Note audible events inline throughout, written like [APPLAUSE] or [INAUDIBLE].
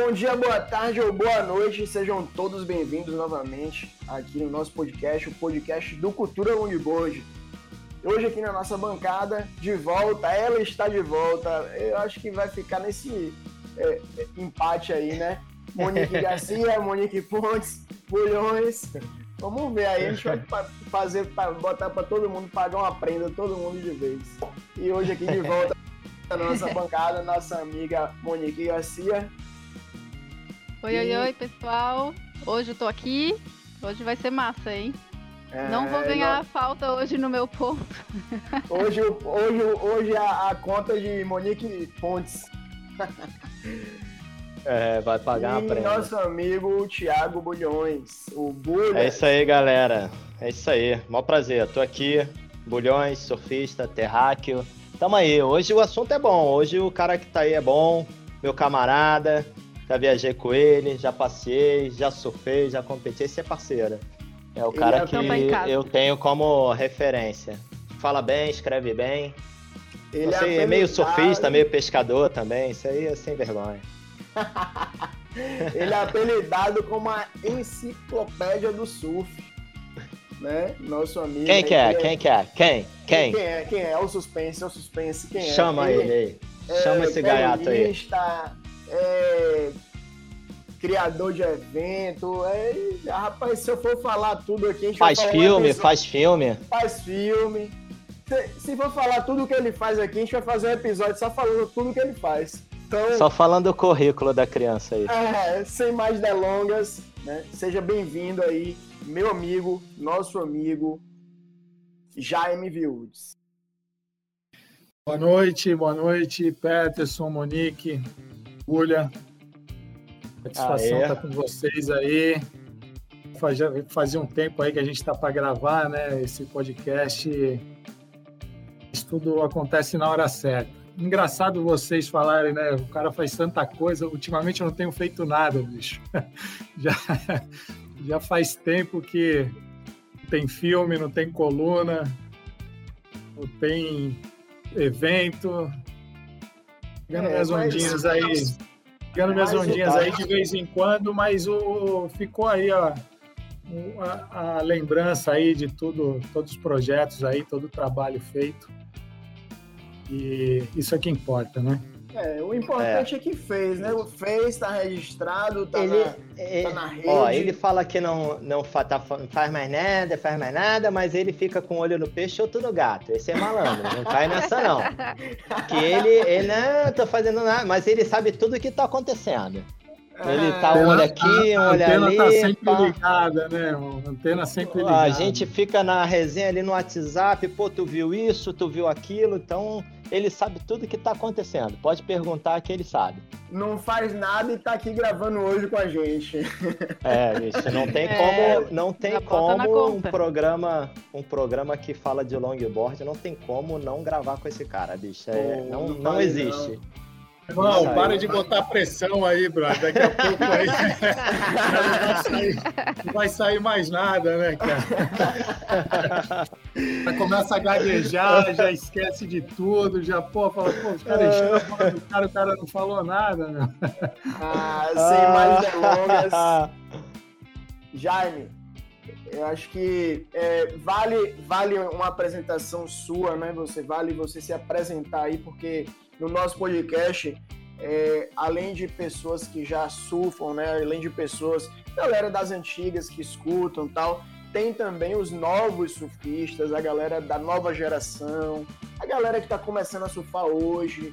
Bom dia, boa tarde ou boa noite, sejam todos bem-vindos novamente aqui no nosso podcast, o podcast do Cultura Longboard. Hoje aqui na nossa bancada, de volta, ela está de volta. Eu acho que vai ficar nesse é, empate aí, né? Monique [LAUGHS] Garcia, Monique Pontes, Bulhões. Vamos ver aí, a gente vai fazer, botar para todo mundo, pagar uma prenda, todo mundo de vez. E hoje aqui de volta [LAUGHS] na nossa bancada, nossa amiga Monique Garcia. Oi, e... oi, oi, pessoal. Hoje eu tô aqui. Hoje vai ser massa, hein? É, não vou ganhar não... a falta hoje no meu ponto. [LAUGHS] Hoje, hoje, hoje a, a conta de Monique Pontes. É, vai pagar e a prenda. nosso amigo Thiago Bulhões, o Bulhões. É isso aí, galera. É isso aí. Mó prazer. Tô aqui, Bulhões, surfista, terráqueo. Tamo aí. Hoje o assunto é bom. Hoje o cara que tá aí é bom. Meu camarada. Já viajei com ele, já passei, já surfei, já competi. Esse é parceiro. É o cara é que eu tenho como referência. Fala bem, escreve bem. Ele Você é meio surfista, meio pescador também. Isso aí é sem vergonha. [LAUGHS] Ele é apelidado como a enciclopédia do surf. Né? Nosso amigo. Quem que é? Quem que é? Quem? Quem? Quem é? Quem é? É o suspense, é o suspense. Quem é? Chama ele, aí. Chama é, esse gaiato aí. É, criador de evento. É, rapaz, se eu for falar tudo aqui, a gente faz filme, faz filme. Faz filme. Se, se for falar tudo que ele faz aqui, a gente vai fazer um episódio só falando tudo que ele faz. Então, Só falando o currículo da criança aí. É, sem mais delongas, né? Seja bem-vindo aí, meu amigo, nosso amigo, Jaime Viúdes. Boa noite, boa noite, Peterson, Monique, Gulha. Satisfação estar com vocês aí. Fazia, fazia um tempo aí que a gente está para gravar, né? Esse podcast. Isso tudo acontece na hora certa engraçado vocês falarem, né? O cara faz tanta coisa. Ultimamente eu não tenho feito nada, bicho. [LAUGHS] Já, já faz tempo que não tem filme, não tem coluna, não tem evento. Ganhando é, minhas ondinhas aí. Ganhando minhas ondinhas aí de vez em quando, mas o, ficou aí, ó. A, a lembrança aí de tudo, todos os projetos aí, todo o trabalho feito. E isso é que importa, né? É, o importante é, é que fez, né? O fez, tá registrado, tá, ele, na, é, tá na rede. Ó, ele fala que não, não, tá, faz mais nada, faz mais nada, mas ele fica com o olho no peixe e outro no gato. Esse é malandro, não cai nessa não. Que ele, ele não tô fazendo nada, mas ele sabe tudo o que tá acontecendo. Ele tá um olho aqui, um olho ali. A antena tá sempre pá. ligada, né? A antena sempre ligada. A gente fica na resenha ali no WhatsApp, pô, tu viu isso, tu viu aquilo, então ele sabe tudo que tá acontecendo. Pode perguntar que ele sabe. Não faz nada e tá aqui gravando hoje com a gente. É, bicho, não tem é, como, não tem como um programa, um programa que fala de longboard, não tem como não gravar com esse cara, bicho. É, Pô, não, não, não existe. Não. Irmão, para de botar pressão aí, brother. Daqui a pouco aí [LAUGHS] não, vai sair, não vai sair mais nada, né, cara? [LAUGHS] Já começa a gaguejar, já esquece de tudo, já, pô, fala, pô, os caras encheram a bola do cara, o cara não falou nada, né? Ah, sem mais delongas. [LAUGHS] Jaime, eu acho que é, vale, vale uma apresentação sua, né? Você vale você se apresentar aí, porque no nosso podcast, é, além de pessoas que já surfam, né, além de pessoas, galera das antigas que escutam tal, tem também os novos surfistas, a galera da nova geração, a galera que está começando a surfar hoje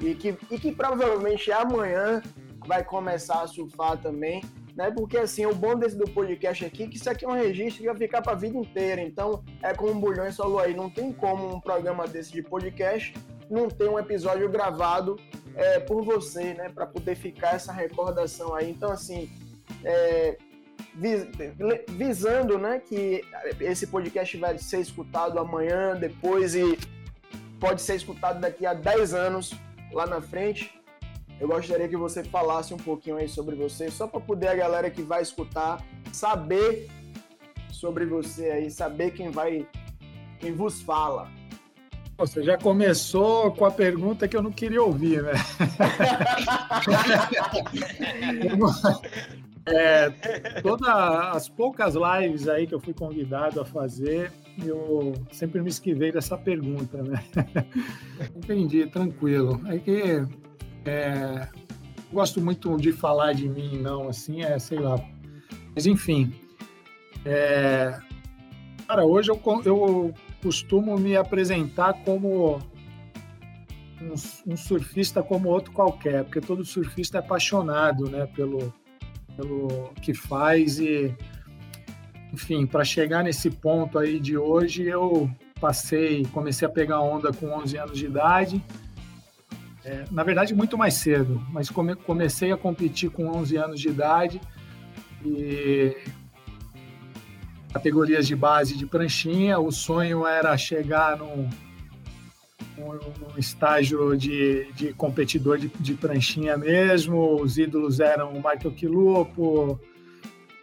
e que, e que provavelmente amanhã vai começar a surfar também, né? Porque assim, o bom desse do podcast aqui é que isso aqui é um registro que vai ficar para a vida inteira. Então, é como o Bulhões falou aí, não tem como um programa desse de podcast não ter um episódio gravado é, por você, né? Para poder ficar essa recordação aí. Então, assim, é, visando né, que esse podcast vai ser escutado amanhã, depois e pode ser escutado daqui a 10 anos lá na frente. Eu gostaria que você falasse um pouquinho aí sobre você, só para poder a galera que vai escutar saber sobre você aí, saber quem vai, quem vos fala. Você já começou com a pergunta que eu não queria ouvir, né? [LAUGHS] é, todas as poucas lives aí que eu fui convidado a fazer, eu sempre me esquivei dessa pergunta, né? [LAUGHS] Entendi, tranquilo. É que é, gosto muito de falar de mim, não, assim, é, sei lá. Mas, enfim, é, cara, hoje eu, eu costumo me apresentar como um, um, surfista como outro qualquer, porque todo surfista é apaixonado, né, pelo, pelo que faz e, enfim, para chegar nesse ponto aí de hoje, eu passei, comecei a pegar onda com 11 anos de idade, é, na verdade muito mais cedo, mas come, comecei a competir com 11 anos de idade e categorias de base de pranchinha. O sonho era chegar num, num estágio de, de competidor de, de, pranchinha mesmo. Os ídolos eram o Michael Quilupo,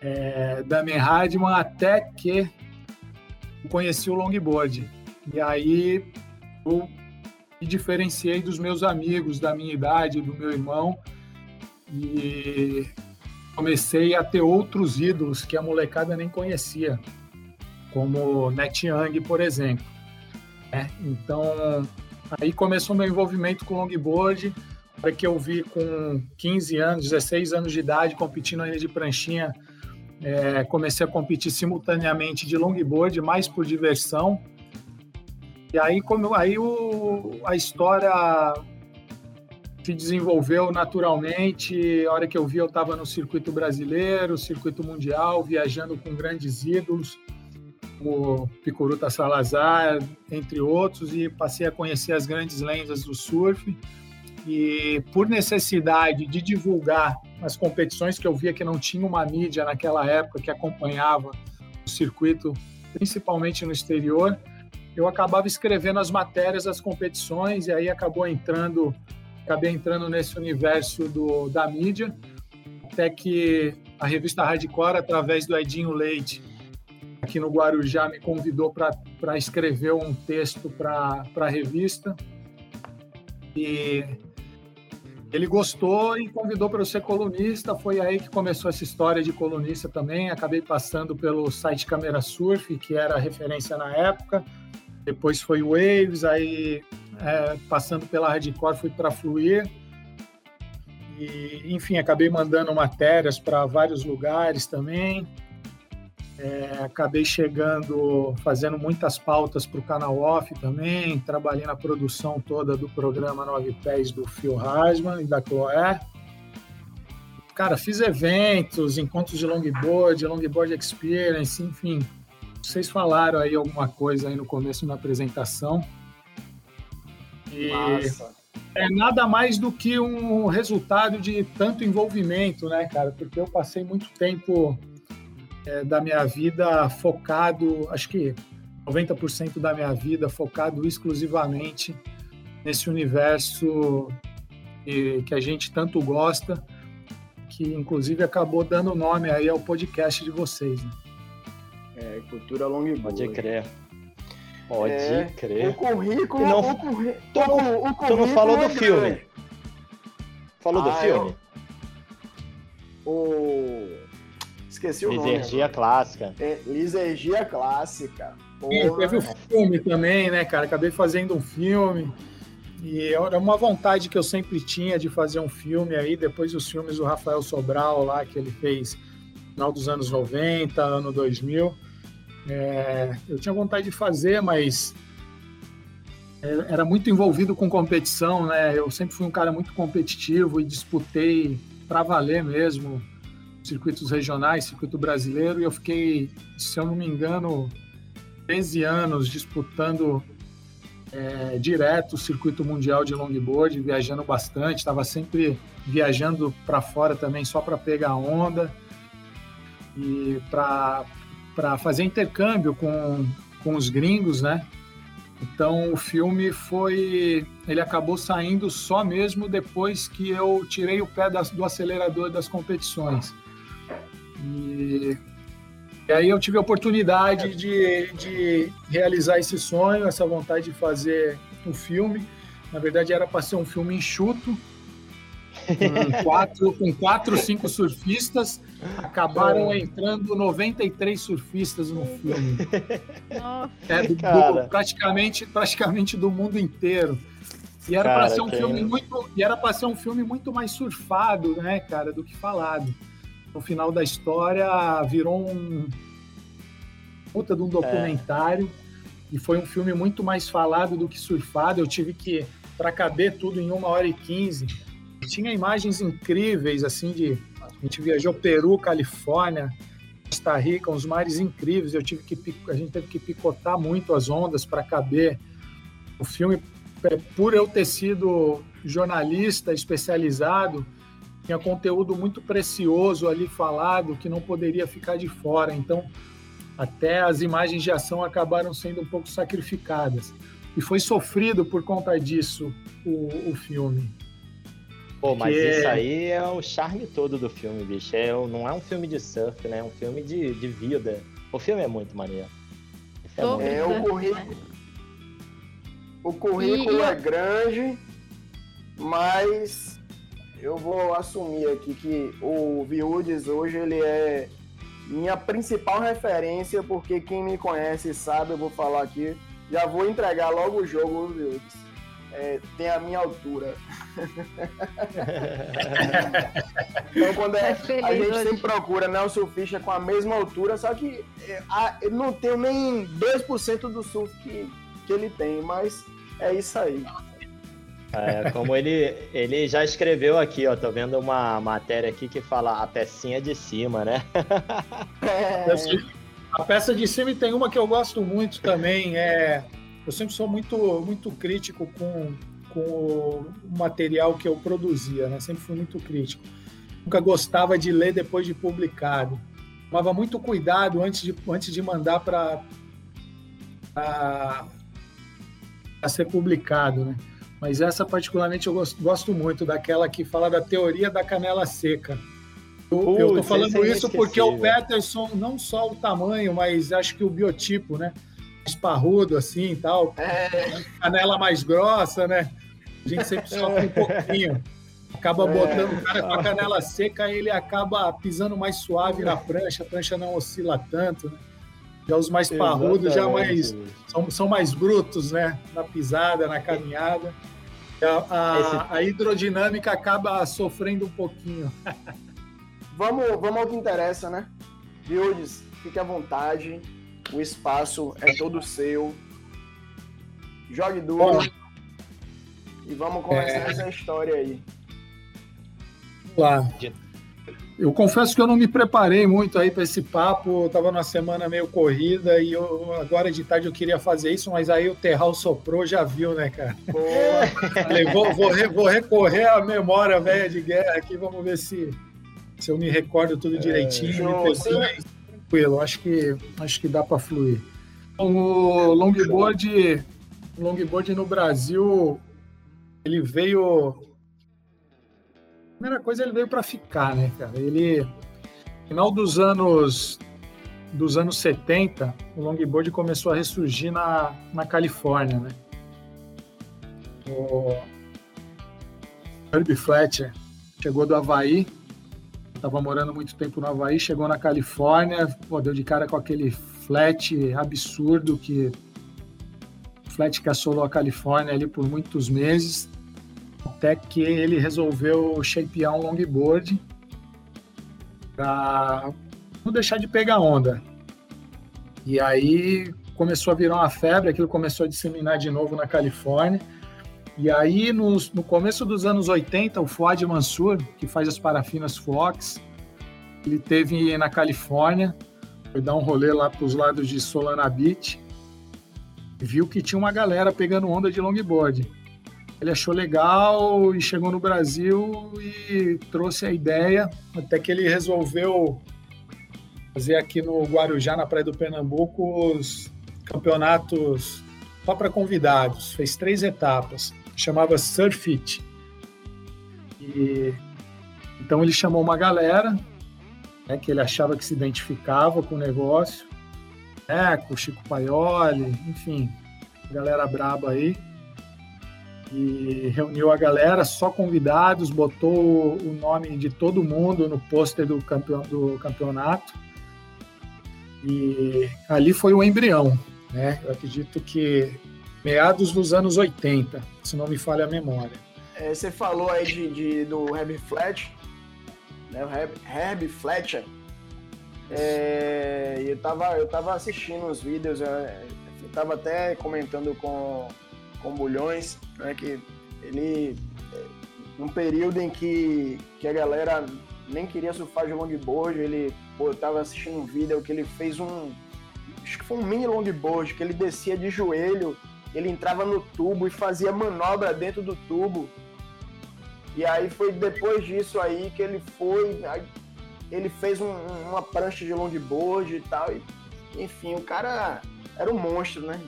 é, Damien Hardman, até que conheci o longboard. E aí eu me diferenciei dos meus amigos da minha idade, do meu irmão, e comecei a ter outros ídolos que a molecada nem conhecia, como Net Young, por exemplo. É, então, aí começou meu envolvimento com longboard, para que eu vi com 15 anos, 16 anos de idade, competindo ainda de pranchinha, é, comecei a competir simultaneamente de longboard, mais por diversão. E aí, como, aí o, a história se desenvolveu naturalmente. A hora que eu vi, eu estava no circuito brasileiro, circuito mundial, viajando com grandes ídolos, o Picuruta Salazar, entre outros, e passei a conhecer as grandes lendas do surf. E por necessidade de divulgar as competições que eu via que não tinha uma mídia naquela época que acompanhava o circuito, principalmente no exterior, eu acabava escrevendo as matérias das competições e aí acabou entrando acabei entrando nesse universo do, da mídia, até que a revista Hardcore, através do Edinho Leite, aqui no Guarujá, me convidou para escrever um texto para a revista. E ele gostou e convidou para eu ser colunista. Foi aí que começou essa história de colunista também. Acabei passando pelo site Câmera Surf, que era referência na época. Depois foi Waves, aí é, passando pela Hardcore, fui para Fluir. E, enfim, acabei mandando matérias para vários lugares também. É, acabei chegando, fazendo muitas pautas para o canal Off também. Trabalhei na produção toda do programa Nove Pés do Phil Hasman e da Chloé. Cara, fiz eventos, encontros de longboard, longboard experience, enfim. Vocês falaram aí alguma coisa aí no começo da apresentação. E Massa. é nada mais do que um resultado de tanto envolvimento, né, cara? Porque eu passei muito tempo é, da minha vida focado, acho que 90% da minha vida focado exclusivamente nesse universo que, que a gente tanto gosta, que inclusive acabou dando nome aí ao podcast de vocês. Né? É, cultura longboard. Pode crer. Pode é, crer. O currículo. Não, o, curri... tu, não, o tu não falou do é filme. Falou ah, do filme? Eu... O. Esqueci o nome. Lisergia clássica. É, Lisergia clássica. E teve o filme também, né, cara? Acabei fazendo um filme. E era uma vontade que eu sempre tinha de fazer um filme aí, depois dos filmes do Rafael Sobral lá, que ele fez no final dos anos 90, ano 2000. É, eu tinha vontade de fazer, mas é, era muito envolvido com competição, né? Eu sempre fui um cara muito competitivo e disputei para valer mesmo circuitos regionais, circuito brasileiro, e eu fiquei, se eu não me engano, 13 anos disputando é, direto o circuito mundial de longboard, viajando bastante, estava sempre viajando para fora também só para pegar onda e para para fazer intercâmbio com, com os gringos, né? Então o filme foi, ele acabou saindo só mesmo depois que eu tirei o pé das, do acelerador das competições. E E aí eu tive a oportunidade de, de realizar esse sonho, essa vontade de fazer um filme. Na verdade, era para ser um filme enxuto, com quatro, com quatro, cinco surfistas. Acabaram entrando 93 surfistas no filme. É, do, do, praticamente, praticamente do mundo inteiro. E era para ser um filme muito, e era para ser um filme muito mais surfado, né, cara, do que falado. No final da história virou um puta de um documentário é. e foi um filme muito mais falado do que surfado. Eu tive que para caber tudo em uma hora e quinze tinha imagens incríveis, assim, de. A gente viajou Peru, Califórnia, Costa Rica, uns mares incríveis. Eu tive que a gente teve que picotar muito as ondas para caber. O filme, é, por eu ter sido jornalista especializado, tinha conteúdo muito precioso ali falado que não poderia ficar de fora. Então, até as imagens de ação acabaram sendo um pouco sacrificadas. E foi sofrido por conta disso o, o filme. Pô, mas que... isso aí é o charme todo do filme, bicho. É, não é um filme de surf, né? É um filme de, de vida. O filme é muito maneiro. É, muito é o currículo. O currículo e... é grande, mas eu vou assumir aqui que o Viudes hoje ele é minha principal referência, porque quem me conhece sabe, eu vou falar aqui. Já vou entregar logo o jogo, Viudes é, tem a minha altura. [LAUGHS] então, quando é, a gente sempre procura né, o surfista com a mesma altura, só que é, a, eu não tenho nem 2% do surf que, que ele tem, mas é isso aí. É, como ele, ele já escreveu aqui, ó, tô vendo uma matéria aqui que fala a pecinha de cima, né? É. A peça de cima tem uma que eu gosto muito também, é eu sempre sou muito, muito crítico com, com o material que eu produzia, né? Sempre fui muito crítico. Nunca gostava de ler depois de publicado. Tomava muito cuidado antes de, antes de mandar para ser publicado, né? Mas essa particularmente eu gosto, gosto, muito, daquela que fala da teoria da canela seca. Eu, estou falando é isso porque o Peterson, não só o tamanho, mas acho que o biotipo, né? Esparrudo assim e tal. É. Canela mais grossa, né? A gente sempre sofre um pouquinho. Acaba é. botando o cara com a canela seca, ele acaba pisando mais suave na prancha, a prancha não oscila tanto, né? Já os mais parrudos já mais, são, são mais brutos, né? Na pisada, na caminhada. A, a, a hidrodinâmica acaba sofrendo um pouquinho. [LAUGHS] vamos, vamos ao que interessa, né? Vildes, fique à vontade. O espaço é todo seu. Jogue duro. E vamos começar é... essa história aí. Vamos lá. Eu confesso que eu não me preparei muito aí para esse papo. Eu tava numa semana meio corrida e eu, agora de tarde eu queria fazer isso, mas aí o Terral soprou, já viu, né, cara? Falei, vou, vou, vou, recorrer à memória velha de guerra aqui, vamos ver se, se eu me recordo tudo é, direitinho. É, tranquilo, acho que, acho que dá para fluir. O longboard, longboard no Brasil, ele veio. Primeira coisa, ele veio para ficar, né, cara? Ele, final dos anos dos anos 70, o longboard começou a ressurgir na, na Califórnia, né? O Herbie Fletcher chegou do Havaí Estava morando muito tempo no Havaí, chegou na Califórnia, pô, deu de cara com aquele flat absurdo que flat que assolou a Califórnia ali por muitos meses, até que ele resolveu shapear um longboard para não deixar de pegar onda. E aí começou a virar uma febre, aquilo começou a disseminar de novo na Califórnia. E aí, no, começo dos anos 80, o Fuad Mansur, que faz as parafinas Fox, ele teve na Califórnia, foi dar um rolê lá para os lados de Solana Beach, viu que tinha uma galera pegando onda de longboard. Ele achou legal e chegou no Brasil e trouxe a ideia, até que ele resolveu fazer aqui no Guarujá, na Praia do Pernambuco, os campeonatos só para convidados. Fez três etapas chamava Surfit. E então ele chamou uma galera né, que ele achava que se identificava com o negócio, né, com o Chico Paioli, enfim, galera braba aí. E reuniu a galera, só convidados, botou o nome de todo mundo no pôster do, campeon do campeonato. E ali foi o embrião, né? Eu acredito que meados dos anos 80, se não me falha a memória. É, você falou aí de, de do Herbie Fletcher, né? O Herb, Herbie Fletcher. É, eu, tava, eu tava assistindo os vídeos, eu, eu tava até comentando com, com Bulhões, né? Que ele, é, num período em que, que a galera nem queria surfar de longboard, ele, pô, eu tava assistindo um vídeo que ele fez um, acho que foi um mini longboard, que ele descia de joelho, ele entrava no tubo e fazia manobra dentro do tubo, e aí foi depois disso aí que ele foi. ele fez um, uma prancha de longboard e tal. E, enfim, o cara era um monstro, né?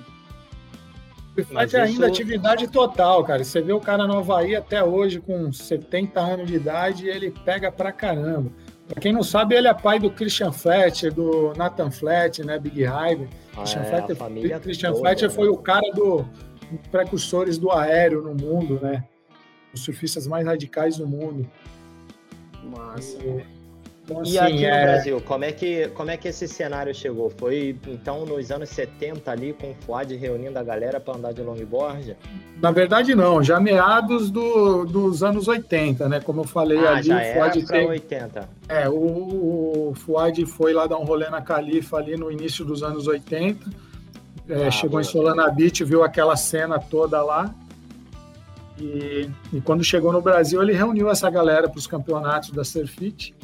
Mas isso... ainda atividade total, cara. Você vê o cara no Havaí até hoje com 70 anos de idade e ele pega pra caramba. Pra quem não sabe, ele é pai do Christian Fletcher, do Nathan Fletcher, né? Big Hive. Ah, Christian, é, Fletcher, Christian toda, Fletcher né? foi o cara do precursores do aéreo no mundo, né? os surfistas mais radicais do mundo. Massa. E, então, assim, e aqui é... no Brasil, como é, que, como é que esse cenário chegou? Foi então nos anos 70 ali com o Fuad reunindo a galera para andar de longboard? Na verdade não, já meados do, dos anos 80, né? Como eu falei ah, ali, já o Fuad tem 80. É, o, o Fuad foi lá dar um rolê na Califa ali no início dos anos 80. É, ah, chegou boa. em Solana Beach, viu aquela cena toda lá e, e, quando chegou no Brasil, ele reuniu essa galera para os campeonatos da Surfit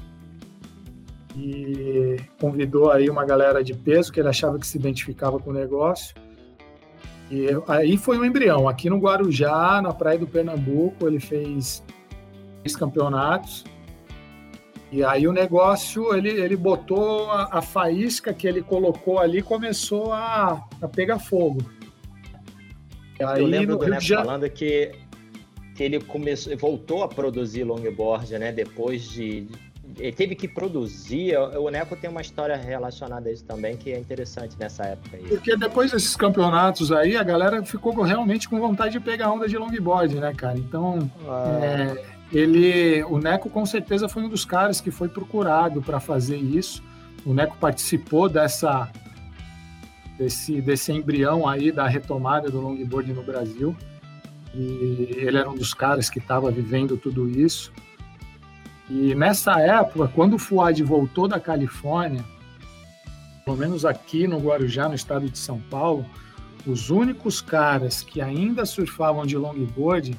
e convidou aí uma galera de peso que ele achava que se identificava com o negócio. E aí foi um embrião. Aqui no Guarujá, na praia do Pernambuco, ele fez três campeonatos. E aí o negócio, ele, ele botou a, a faísca que ele colocou ali, começou a, a pegar fogo. Aí, Eu lembro do Neto falando que que ele começou, voltou a produzir longboard, né? Depois de ele teve que produzir. O Neco tem uma história relacionada a isso também que é interessante nessa época. Aí. Porque depois desses campeonatos aí, a galera ficou realmente com vontade de pegar onda de longboard, né, cara? Então, ah. é, ele, o Neco com certeza foi um dos caras que foi procurado para fazer isso. O Neco participou dessa desse, desse embrião aí da retomada do longboard no Brasil. E ele era um dos caras que estava vivendo tudo isso. E nessa época, quando o Fuad voltou da Califórnia, pelo menos aqui no Guarujá, no estado de São Paulo, os únicos caras que ainda surfavam de longboard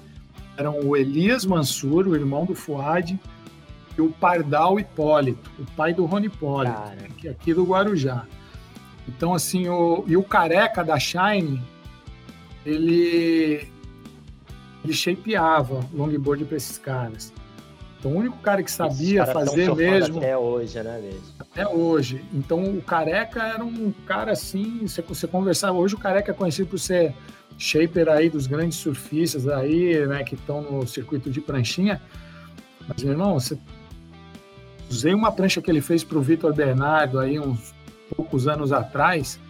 eram o Elias Mansur, o irmão do Fuad, e o Pardal Hipólito, o pai do Rony Hipólito, que é aqui do Guarujá. Então, assim, o, e o careca da Shine, ele ele shapeava longboard para esses caras. Então, o único cara que sabia fazer mesmo. Até hoje, né, mesmo? Até hoje. Então, o Careca era um cara assim. Você, você conversava. Hoje, o Careca é conhecido por ser shaper aí dos grandes surfistas aí, né, que estão no circuito de pranchinha. Mas, meu irmão, você... usei uma prancha que ele fez para o Vitor Bernardo aí uns poucos anos atrás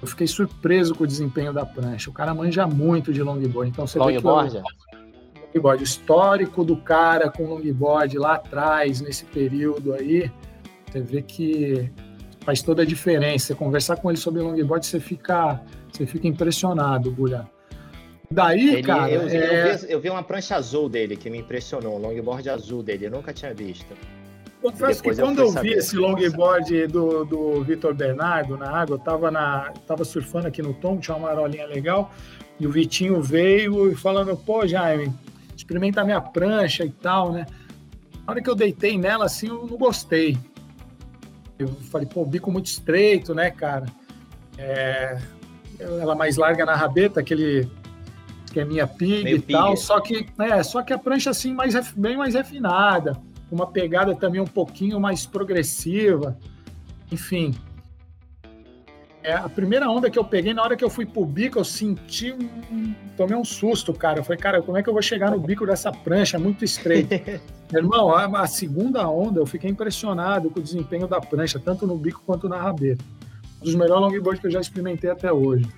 eu fiquei surpreso com o desempenho da prancha. O cara manja muito de longboard. Então você longboard? vê que o longboard, histórico do cara com longboard lá atrás, nesse período aí, você vê que faz toda a diferença. Você conversar com ele sobre longboard, você fica, você fica impressionado, Bulha. Daí, ele, cara. Eu, é... eu, vi, eu vi uma prancha azul dele que me impressionou, um longboard azul dele, eu nunca tinha visto. Confesso que quando eu, eu vi esse longboard do, do Vitor Bernardo na água, eu tava, na, tava surfando aqui no tom, tinha uma marolinha legal, e o Vitinho veio falando, pô, Jaime, experimenta a minha prancha e tal, né? Na hora que eu deitei nela, assim, eu não gostei. Eu falei, pô, bico muito estreito, né, cara? É, ela mais larga na rabeta, aquele que é minha pig e pig. tal, só que, é, só que a prancha, assim, mais, bem mais refinada uma pegada também um pouquinho mais progressiva, enfim. É, a primeira onda que eu peguei, na hora que eu fui pro bico, eu senti um. Tomei um susto, cara. Eu falei, cara, como é que eu vou chegar no bico dessa prancha? Muito estreito. [LAUGHS] Irmão, a, a, segunda onda eu fiquei impressionado com o desempenho da prancha, tanto no bico quanto na rabeta. Um dos melhores longboards que eu já experimentei até hoje.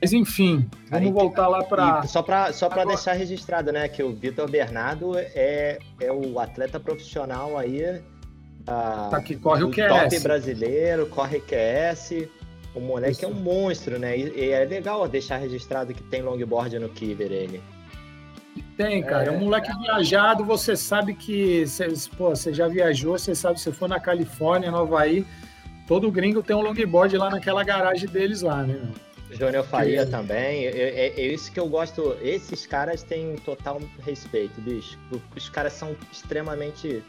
Mas enfim, vamos Aí, voltar lá para. Só para só para deixar registrado, né, que o Vitor Bernardo é, é o atleta profissional aí. tá que corre o QS. Top brasileiro, corre QS. O moleque Isso. é um monstro, né? E, e, é legal deixar registrado que tem longboard no Kiver ele. Tem, cara. É, um moleque é. viajado, você sabe que. Você, pô, você já viajou, você sabe, você for na Califórnia, no Havaí, todo gringo tem um longboard lá naquela garagem deles lá, né? Júnior Faria que... também. É, é, isso que eu gosto. Esses caras têm total respeito, bicho. Os caras são extremamente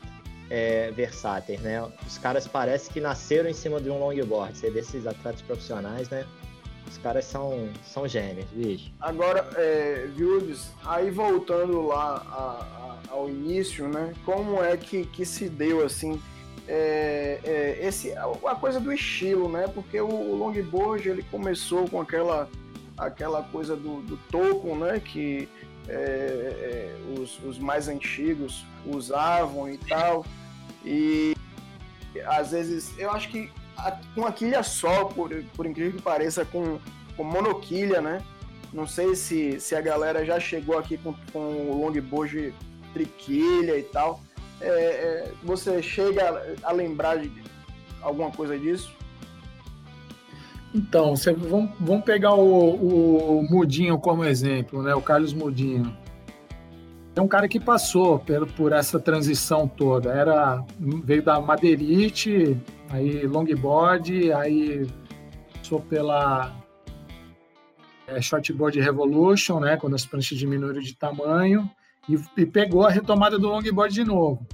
é, versáteis, né? Os caras parecem que nasceram em cima de um longboard. Você vê esses atletas profissionais, né? Os caras são, são gêmeos, bicho. Agora, é, aí voltando lá a, a, ao início, né? Como é que, que se deu assim é, é, esse, a coisa do estilo, né? Porque o, o longboard ele começou com aquela, aquela coisa do, do né? Que é, é, os, os mais antigos usavam e tal. E às vezes eu acho que com a quilha só, por, por incrível que pareça, com, com monoquilha, né? Não sei se, se a galera já chegou aqui com, com o longboard triquilha e tal. É, é, você chega a, a, lembrar de alguma coisa disso? Então, você, vamos, vamos pegar o, o Mudinho como exemplo, né? O Carlos Mudinho. É um cara que passou por, por essa transição toda. Era veio da madeirite, aí longboard, aí passou pela é, shortboard revolution, né, quando as pranchas diminuíram de tamanho, e, e, pegou a retomada do longboard de novo.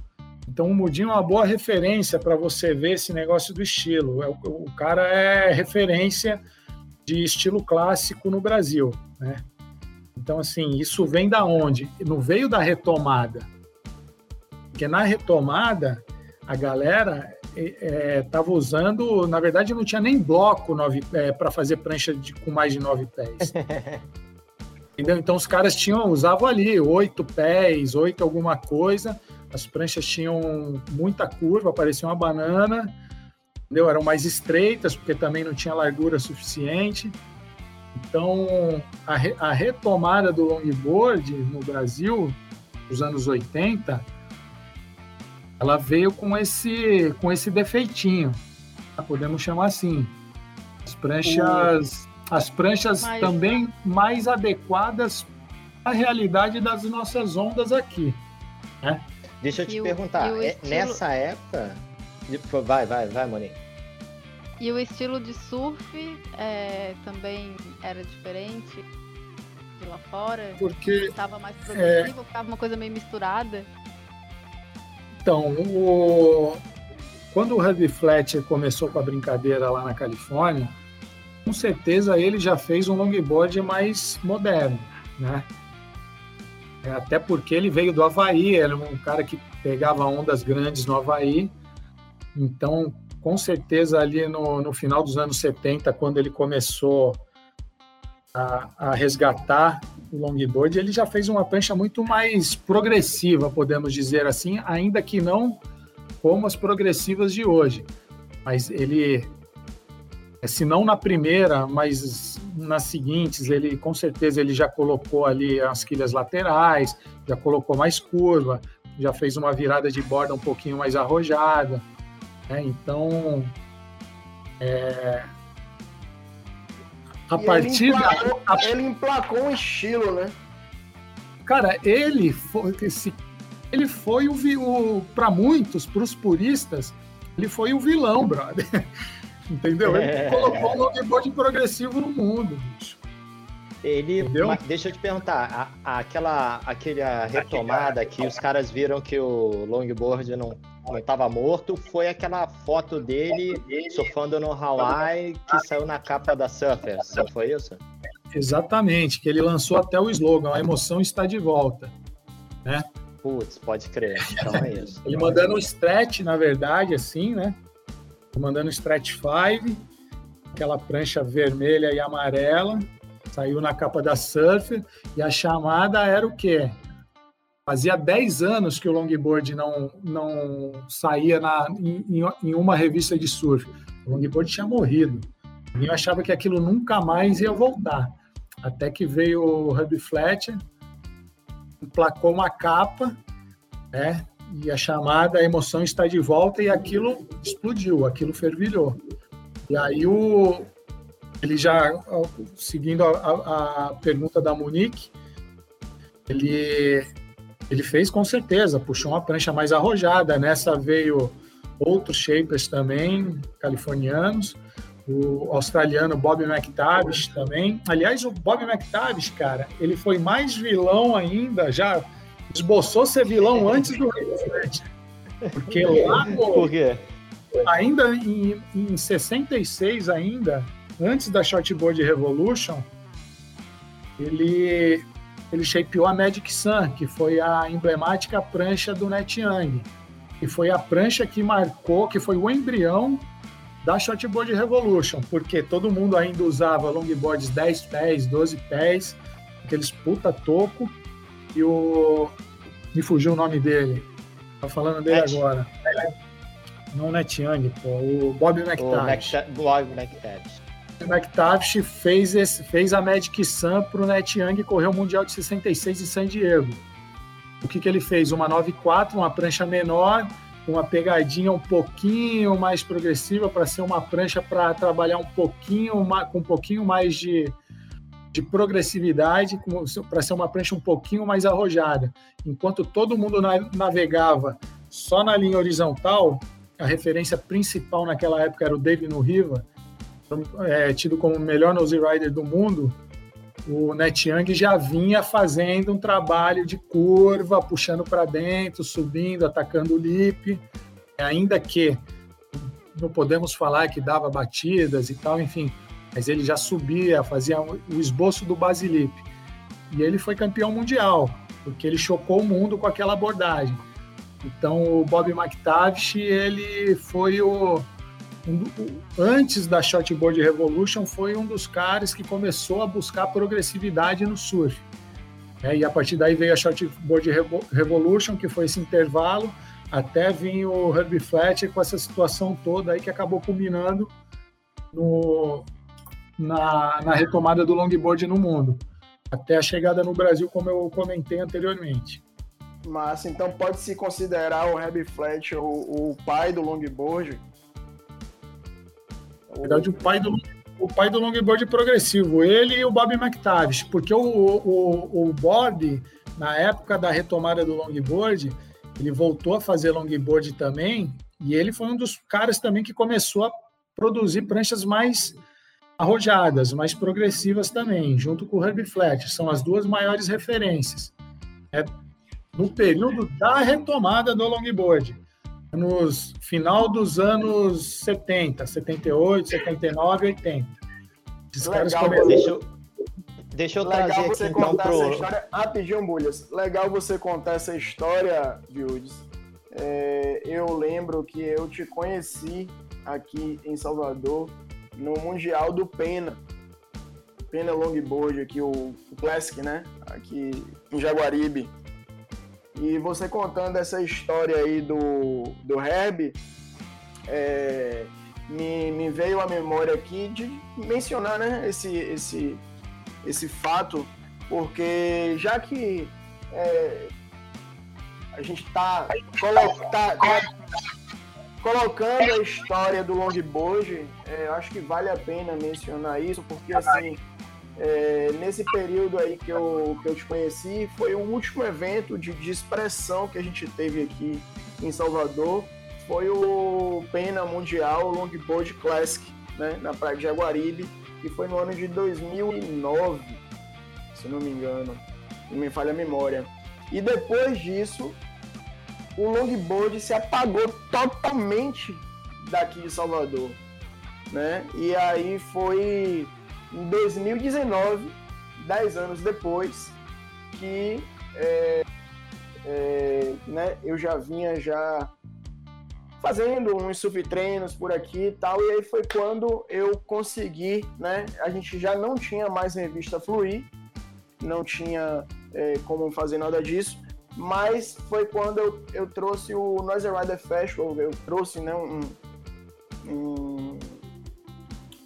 Então o Mudinho é uma boa referência para você ver esse negócio do estilo. É, o, o, cara é referência de estilo clássico no Brasil, né? Então assim, isso vem da onde? Não veio da retomada. Porque na retomada a galera estava é, usando, na verdade não tinha nem bloco é, para fazer prancha de, com mais de nove pés. [LAUGHS] Entendeu? Então os caras tinham, usavam ali oito pés, oito alguma coisa, as pranchas tinham muita curva, parecia uma banana, entendeu? eram mais estreitas, porque também não tinha largura suficiente. Então, a, re, a retomada do longboard no Brasil, nos anos 80, ela veio com esse, com esse defeitinho, tá? podemos chamar assim. As pranchas, as pranchas mais... também mais adequadas à realidade das nossas ondas aqui. Né? Deixa eu te e perguntar, o, é, estilo... nessa época. Vai, vai, vai, Monique. E o estilo de surf é, também era diferente de lá fora? Porque. Estava mais progressivo, é... ficava uma coisa meio misturada? Então, o... quando o Hubby Fletcher começou com a brincadeira lá na Califórnia, com certeza ele já fez um longboard mais moderno, né? É, até porque ele veio do Havaí, era um cara que pegava ondas grandes no Havaí. Então, com certeza, ali no, no final dos anos 70, quando ele começou a, a, resgatar o longboard, ele já fez uma prancha muito mais progressiva, podemos dizer assim, ainda que não como as progressivas de hoje. Mas ele, se não na primeira, mas nas seguintes, ele com certeza ele já colocou ali as quilhas laterais, já colocou mais curva, já fez uma virada de borda um pouquinho mais arrojada. Né? Então, é, a e partir ele emplacou, da. Ele emplacou um estilo, né? Cara, ele foi. Esse, ele foi o, o para muitos, para os puristas, ele foi o vilão, brother. [LAUGHS] Entendeu? Ele é... colocou o longboard progressivo no mundo, bicho. Ele, deixa eu te perguntar, a, a, aquela, aquela retomada que os caras viram que o longboard não não estava morto, foi aquela foto dele surfando no Hawaii que saiu na capa da Surfers, não foi isso? Exatamente, que ele lançou até o slogan, a emoção está de volta, né? Putz, pode crer, então é isso. ele mandando um stretch, na verdade, assim, né? Mandando stretch 5, aquela prancha vermelha e amarela, saiu na capa da Surfer, e a chamada era o quê? Fazia 10 anos que o longboard não, não saía na, em, em uma revista de surf. O longboard tinha morrido. E eu achava que aquilo nunca mais ia voltar. Até que veio o Hub Fletcher, emplacou uma capa, né? E a chamada A Emoção Está de Volta, e aquilo explodiu, aquilo fervilhou. E aí o, ele já, seguindo a, a, a pergunta da Monique, ele, ele fez com certeza, puxou uma prancha mais arrojada. Nessa veio outros shapers também, californianos, o australiano Bob McTavish também. Aliás, o Bob McTavish, cara, ele foi mais vilão ainda, já esboçou ser vilão antes do Porque lá Por quê? ainda em, em 66 ainda, antes da Shortboard Revolution, ele, ele shapeou a Magic Sun, que foi a emblemática prancha do Net Young. E foi a prancha que marcou, que foi o embrião da Shortboard Revolution, porque todo mundo ainda usava longboards 10 pés, 12 pés, aqueles puta toco, e o... me fugiu o nome dele, tá falando dele Net. agora. Não o Net Young, pô, o Bob McTavish. O Bob McTavish. McTavish fez, esse, fez a Magic Sun para o Net Young correr o Mundial de 66 em San Diego. O que, que ele fez? Uma 9.4, uma prancha menor, uma pegadinha um pouquinho mais progressiva para ser uma prancha para trabalhar um pouquinho com um pouquinho mais de, de progressividade, para ser uma prancha um pouquinho mais arrojada. Enquanto todo mundo navegava só na linha horizontal, a referência principal naquela época era o Dave Riva é, tido como o melhor nose rider do mundo, o Net Young já vinha fazendo um trabalho de curva, puxando para dentro, subindo, atacando o lip, ainda que não podemos falar que dava batidas e tal, enfim, mas ele já subia, fazia o esboço do basilip. E ele foi campeão mundial, porque ele chocou o mundo com aquela abordagem. Então o Bob McTavish, ele foi o um, antes da Shortboard Revolution, foi um dos caras que começou a buscar progressividade no surf. É, e a partir daí veio a Shortboard Revolution, que foi esse intervalo, até vir o Herbie Fletcher com essa situação toda aí que acabou culminando no, na, na retomada do longboard no mundo, até a chegada no Brasil, como eu comentei anteriormente. Massa, então pode-se considerar o Herbie Fletcher o, o pai do longboard? Na verdade, o pai do, o pai do longboard progressivo, ele e o Bob McTavish, porque o, o, o Bob, na época da retomada do longboard, ele voltou a fazer longboard também, e ele foi um dos caras também que começou a produzir pranchas mais arrojadas, mais progressivas também, junto com o Herbie Fletcher, são as duas maiores referências. É, no período da retomada do longboard nos final dos anos 70, 78, 79, 80. Esses caras começaram... Deixa eu, deixa eu Legal trazer você aqui então pro... essa história. Rapidinho, Bulhas. Legal você contar essa história, Vildes. É, eu lembro que eu te conheci aqui em Salvador no Mundial do Pena. Pena Longboard aqui, o, o Classic, né? Aqui em Jaguaribe. E você contando essa história aí do, do Herb, é, me, me veio à memória aqui de mencionar né, esse, esse, esse fato, porque já que é, a gente está tá, tá, colocando a história do longboard, é, eu acho que vale a pena mencionar isso, porque assim é, nesse período aí que eu, que eu te conheci, foi o último evento de, de expressão que a gente teve aqui em Salvador. Foi o Pena Mundial Longboard Classic, né, na Praia de Jaguaribe, que foi no ano de 2009, se não me engano, não me falha a memória. E depois disso, o longboard se apagou totalmente daqui de Salvador, né? E aí foi em 2019, 10 anos depois, que é, é, né, eu já vinha já fazendo uns subtreinos por aqui e tal, e aí foi quando eu consegui, né, a gente já não tinha mais revista Fluir, não tinha é, como fazer nada disso, mas foi quando eu, eu trouxe o Noise Rider Festival, eu trouxe né, um, um,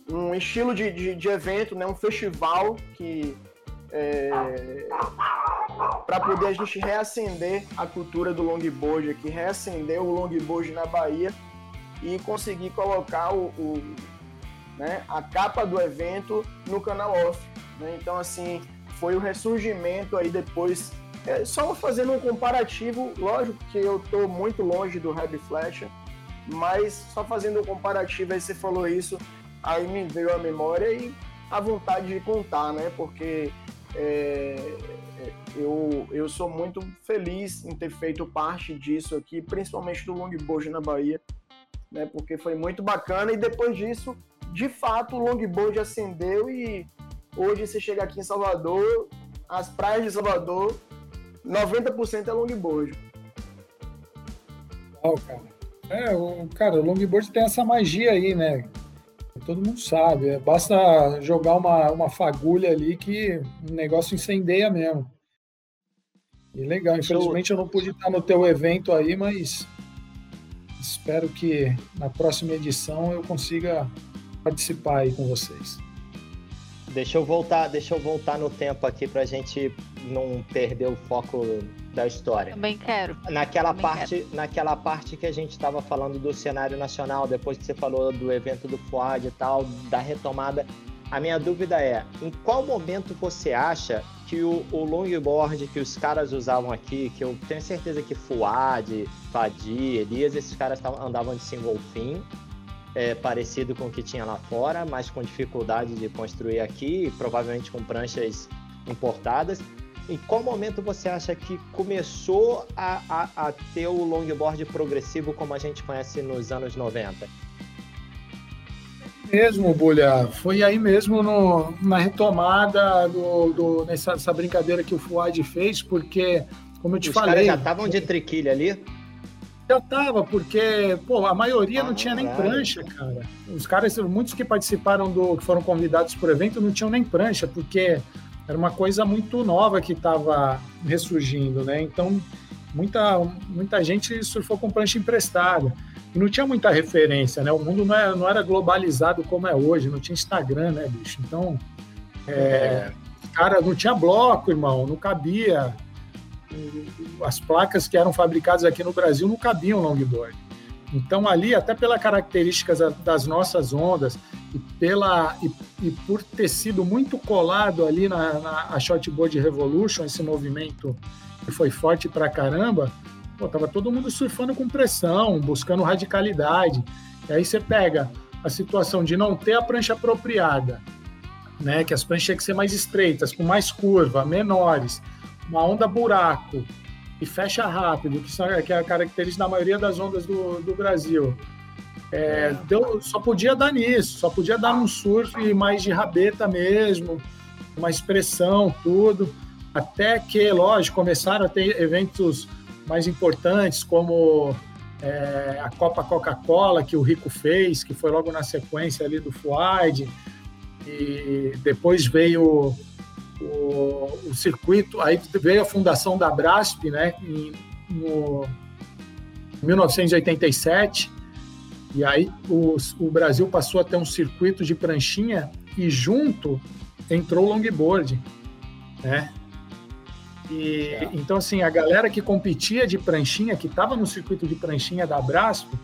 um estilo de, de, de, evento, né, um festival que é, para poder a gente reacender a cultura do longboard aqui, reacender o longboard na Bahia e conseguir colocar o, o né, a capa do evento no canal off. Né? Então, assim, foi o ressurgimento aí depois. É, só fazendo um comparativo, lógico que eu estou muito longe do Heavy Flash, mas só fazendo um comparativo, aí você falou isso, aí me veio a memória e a vontade de contar, né? Porque é, eu, eu sou muito feliz em ter feito parte disso aqui, principalmente do longboard na Bahia, né? Porque foi muito bacana e depois disso, de fato, o longboard acendeu e hoje você chega aqui em Salvador, as praias de Salvador, 90% é longboard. Oh, cara. É, o, cara, o longboard tem essa magia aí, né? Todo mundo sabe. É, basta jogar uma, uma fagulha ali que o negócio incendeia mesmo. E legal, infelizmente eu não pude estar no teu evento aí, mas espero que na próxima edição eu consiga participar aí com vocês. Deixa eu voltar, deixa eu voltar no tempo aqui para a gente não perder o foco da história. Também quero. Naquela Também parte, quero. naquela parte que a gente estava falando do cenário nacional, depois que você falou do evento do FUAD e tal, da retomada, a minha dúvida é, em qual momento você acha que o, o longboard que os caras usavam aqui, que eu tenho certeza que Fuad, Fadi, Elias, esses caras andavam de single fin, é, parecido com o que tinha lá fora, mas com dificuldade de construir aqui, provavelmente com pranchas importadas. Em qual momento você acha que começou a, a, a ter o longboard progressivo como a gente conhece nos anos 90? mesmo, Bulha. Foi aí mesmo no, na retomada do, do, nessa brincadeira que o Fuad fez, porque, como eu te Os falei. Os caras já estavam de triquilha ali? Já tava, porque, pô, a maioria ah, não tinha nem prancha, cara. Os caras, muitos que participaram do, que foram convidados para o evento, não tinham nem prancha, porque era uma coisa muito nova que estava ressurgindo, né? Então, muita, muita gente surfou com prancha emprestada. E não tinha muita referência, né? O mundo não era, não era globalizado como é hoje, não tinha Instagram, né, bicho? Então, é, cara, não tinha bloco, irmão, não cabia. As placas que eram fabricadas aqui no Brasil não cabiam longboard. Então, ali, até pelas características das nossas ondas e, pela, e, e por ter sido muito colado ali na, na Shotboard Revolution, esse movimento que foi forte pra caramba, Pô, tava todo mundo surfando com pressão, buscando radicalidade. E aí você pega a situação de não ter a prancha apropriada, né? Que as pranchas têm que ser mais estreitas, com mais curva, menores, uma onda buraco e fecha rápido, que, são, que é a característica da maioria das ondas do, do Brasil. É, deu, só podia dar nisso, só podia dar um surf mais de rabeta mesmo, uma expressão, tudo. Até que, lógico, começaram a ter eventos mais importantes, como é, a Copa Coca-Cola, que o Rico fez, que foi logo na sequência ali do Fuad, e depois veio o, o, circuito, aí veio a fundação da Brasp, né, em, no, 1987, e aí o, o Brasil passou a ter um circuito de pranchinha e junto entrou o longboard, né? E, é. Então, assim, a galera que competia de pranchinha, que estava no circuito de pranchinha da Brasco,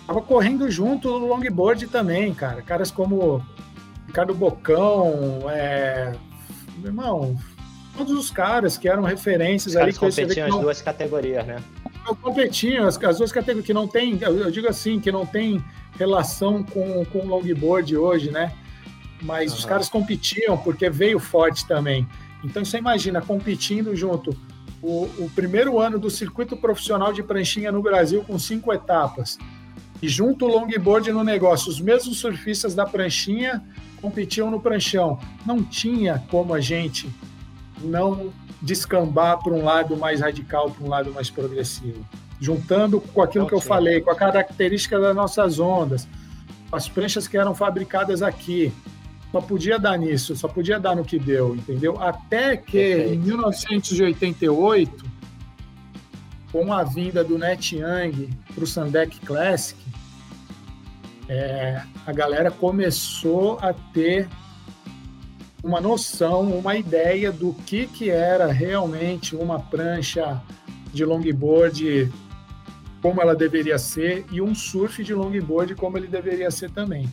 estava correndo junto no longboard também, cara. Caras como Ricardo Bocão, é... irmão, todos os caras que eram referências os ali. competiam as não... duas categorias, né? Competiam, as, as duas categorias que não tem, eu digo assim, que não tem relação com, com o longboard hoje, né? Mas uhum. os caras competiam porque veio forte também. Então você imagina competindo junto o, o, primeiro ano do circuito profissional de pranchinha no Brasil com cinco etapas e junto o longboard no negócio, os mesmos surfistas da pranchinha competiam no pranchão. Não tinha como a gente não descambar para um lado mais radical, para um lado mais progressivo. Juntando com aquilo que eu falei, com a característica das nossas ondas, as pranchas que eram fabricadas aqui, só podia dar nisso, só podia dar no que deu, entendeu? Até que Perfeito. em 1988 com a vinda do Net Young para o Sandec Classic, é, a galera começou a ter uma noção, uma ideia do que, que era realmente uma prancha de longboard, como ela deveria ser, e um surf de longboard, como ele deveria ser também.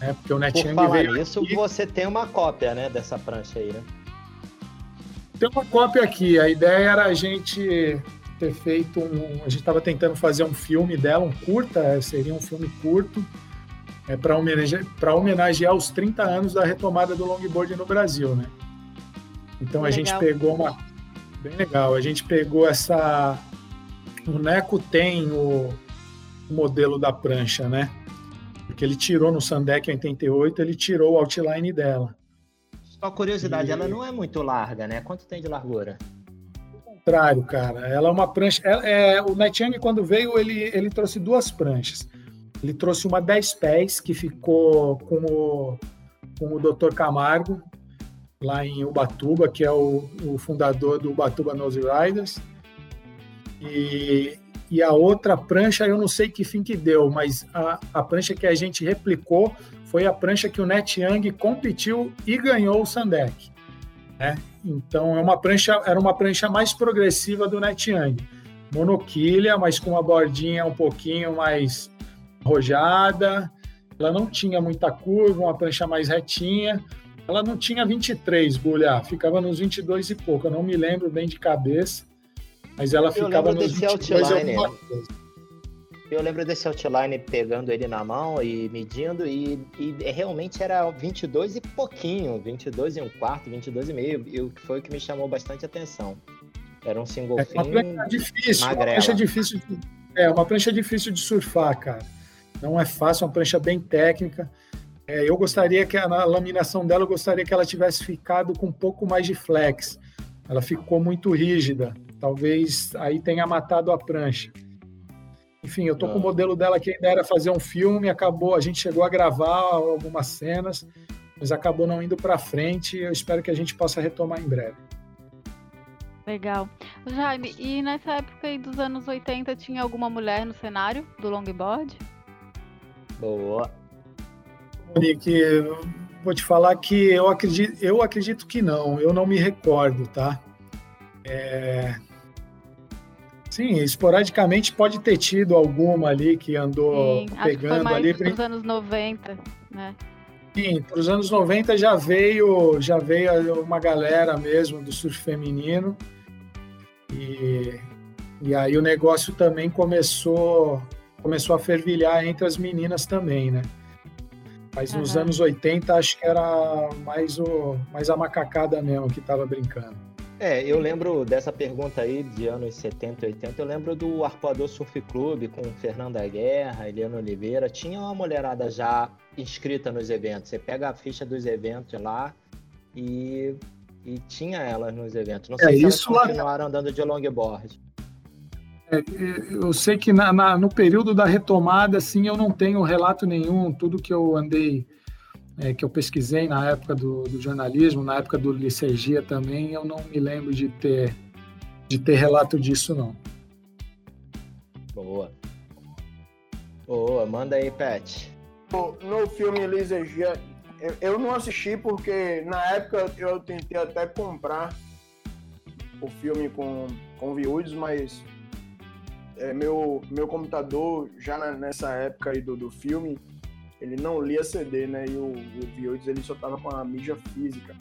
Né? Porque o Por falar nisso, aqui... você tem uma cópia né, dessa prancha aí, né? Tem uma cópia aqui. A ideia era a gente ter feito um. A gente estava tentando fazer um filme dela, um curta, seria um filme curto, é, para homenagear, homenagear os 30 anos da retomada do longboard no Brasil, né? Então a gente pegou uma. Bem legal. A gente pegou essa. O Neco tem o, o modelo da prancha, né? Porque ele tirou no Sandec 88, ele tirou o outline dela. Só curiosidade, e... ela não é muito larga, né? Quanto tem de largura? contrário, cara. Ela é uma prancha. É, é, o Nightingale, quando veio, ele, ele trouxe duas pranchas. Ele trouxe uma 10 pés, que ficou com o, com o Dr. Camargo, lá em Ubatuba, que é o, o fundador do Ubatuba Nose Riders. E, e a outra prancha, eu não sei que fim que deu, mas a, a prancha que a gente replicou foi a prancha que o Net Young competiu e ganhou o Sandec. Né? Então é uma prancha, era uma prancha mais progressiva do Net Young. Monoquilha, mas com uma bordinha um pouquinho mais rojada. Ela não tinha muita curva, uma prancha mais retinha. Ela não tinha 23, Bulha, ficava nos 22 e pouco. Eu não me lembro bem de cabeça, mas ela ficava nos 22 e alguma coisa. Eu lembro desse outline pegando ele na mão e medindo, e, e realmente era 22 e pouquinho, 22 e um quarto, 22 e meio, e o que foi o que me chamou bastante atenção. Era um single é uma prancha difícil, uma prancha difícil de, é uma prancha difícil de surfar, cara. Não é fácil, é uma prancha bem técnica. É, eu gostaria que a, na laminação dela, eu gostaria que ela tivesse ficado com um pouco mais de flex. Ela ficou muito rígida. Talvez aí tenha matado a prancha. Enfim, eu tô com o ah. modelo dela que ainda era fazer um filme, acabou, a gente chegou a gravar algumas cenas, mas acabou não indo para frente. Eu espero que a gente possa retomar em breve. Legal. Jaime, e nessa época aí dos anos 80 tinha alguma mulher no cenário do longboard? Boa. Monique, vou te falar que eu acredito, eu acredito que não, eu não me recordo, tá? É, Sim, esporadicamente pode ter tido alguma ali que andou Sim, pegando acho que foi ali. Para os anos 90, né? Sim, para os anos 90 já veio, já veio uma galera mesmo do surf feminino. E, e aí o negócio também começou, começou a fervilhar entre as meninas também, né? Mas uhum. nos anos 80 acho que era mais, o, mais a macacada mesmo que estava brincando. É, eu lembro dessa pergunta aí de anos 70 e 80, eu lembro do Arpoador Surf Clube com Fernanda Guerra, Eliana Oliveira, tinha uma mulherada já inscrita nos eventos. Você pega a ficha dos eventos lá e, e tinha elas nos eventos. Não sei é, se isso elas continuaram lá... andando de longboard. É, eu sei que na, na, no período da retomada, assim, eu não tenho relato nenhum, tudo que eu andei é, que eu pesquisei na época do, do, jornalismo, na época do licergia também, eu não me lembro de ter, de ter relato disso, não. Boa. Boa, manda aí, Pet. No filme Licergia, eu não assisti porque na época eu tentei até comprar o filme com, com viúvos, mas é, meu, meu computador, já na, nessa época aí do, do filme, ele não lia CD, né? E o, o V8 ele só tava com a mídia física.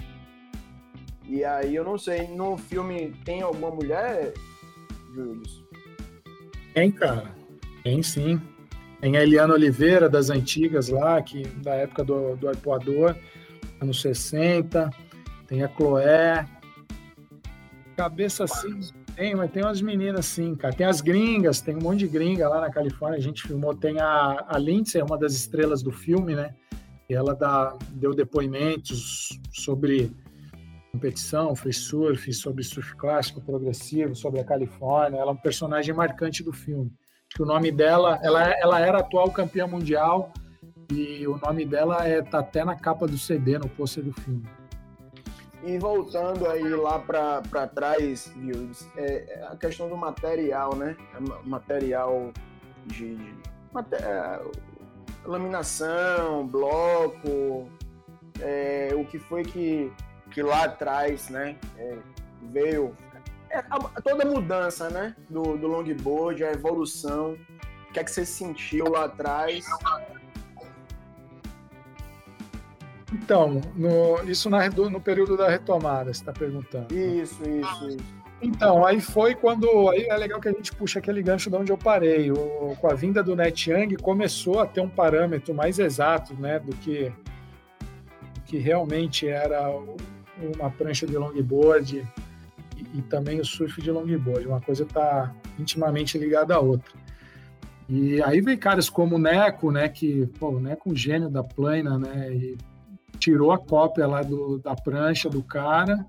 E aí eu não sei, no filme tem alguma mulher, Julius? Tem, cara. Tem sim. Tem a Eliana Oliveira, das antigas lá, que, da época do, do arpoador, anos 60. Tem a Chloé. Cabeça assim, tem, mas tem umas meninas sim, cara. Tem as gringas, tem um monte de gringa lá na Califórnia. A gente filmou. Tem a, a Lindsay, uma das estrelas do filme, né? E ela dá, deu depoimentos sobre competição, free surf, sobre surf clássico, progressivo, sobre a Califórnia. Ela é um personagem marcante do filme. O nome dela, ela, ela era atual campeã mundial e o nome dela é tá até na capa do CD, no pôster do filme. E voltando aí lá para trás, viu? É, é, a questão do material, né? Material de, de é, laminação, bloco, é, o que foi que, que lá atrás, né? É, veio é, a, toda a mudança, né? Do, do longboard, a evolução. O que é que você sentiu lá atrás? Então, no, isso na, no período da retomada, você está perguntando. Isso, isso, isso. Então, aí foi quando. Aí é legal que a gente puxa aquele gancho de onde eu parei. O, com a vinda do NetYang, começou a ter um parâmetro mais exato né, do que, que realmente era uma prancha de longboard e, e também o surf de longboard. Uma coisa está intimamente ligada à outra. E aí vem caras como o Neco, né, que, pô, o Neco é um gênio da plana, né, e tirou a cópia lá do, da prancha do cara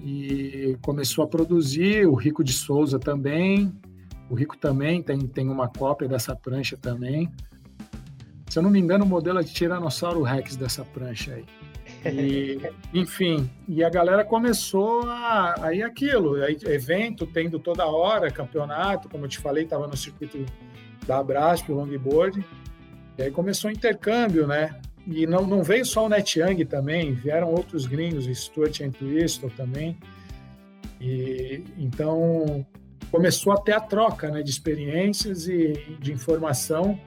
e começou a produzir. O Rico de Souza também. O Rico também tem, tem uma cópia dessa prancha também. Se eu não me engano, o modelo é de Tiranossauro Rex dessa prancha aí. E, [LAUGHS] enfim, e a galera começou a. Aí aquilo, aí, evento tendo toda hora, campeonato, como eu te falei, estava no circuito da Abrasp, o longboard. E aí começou o intercâmbio, né? E não, não veio só o Net Young também, vieram outros gringos, Stuart Entwistle também. E então começou até a troca né, de experiências e de informação.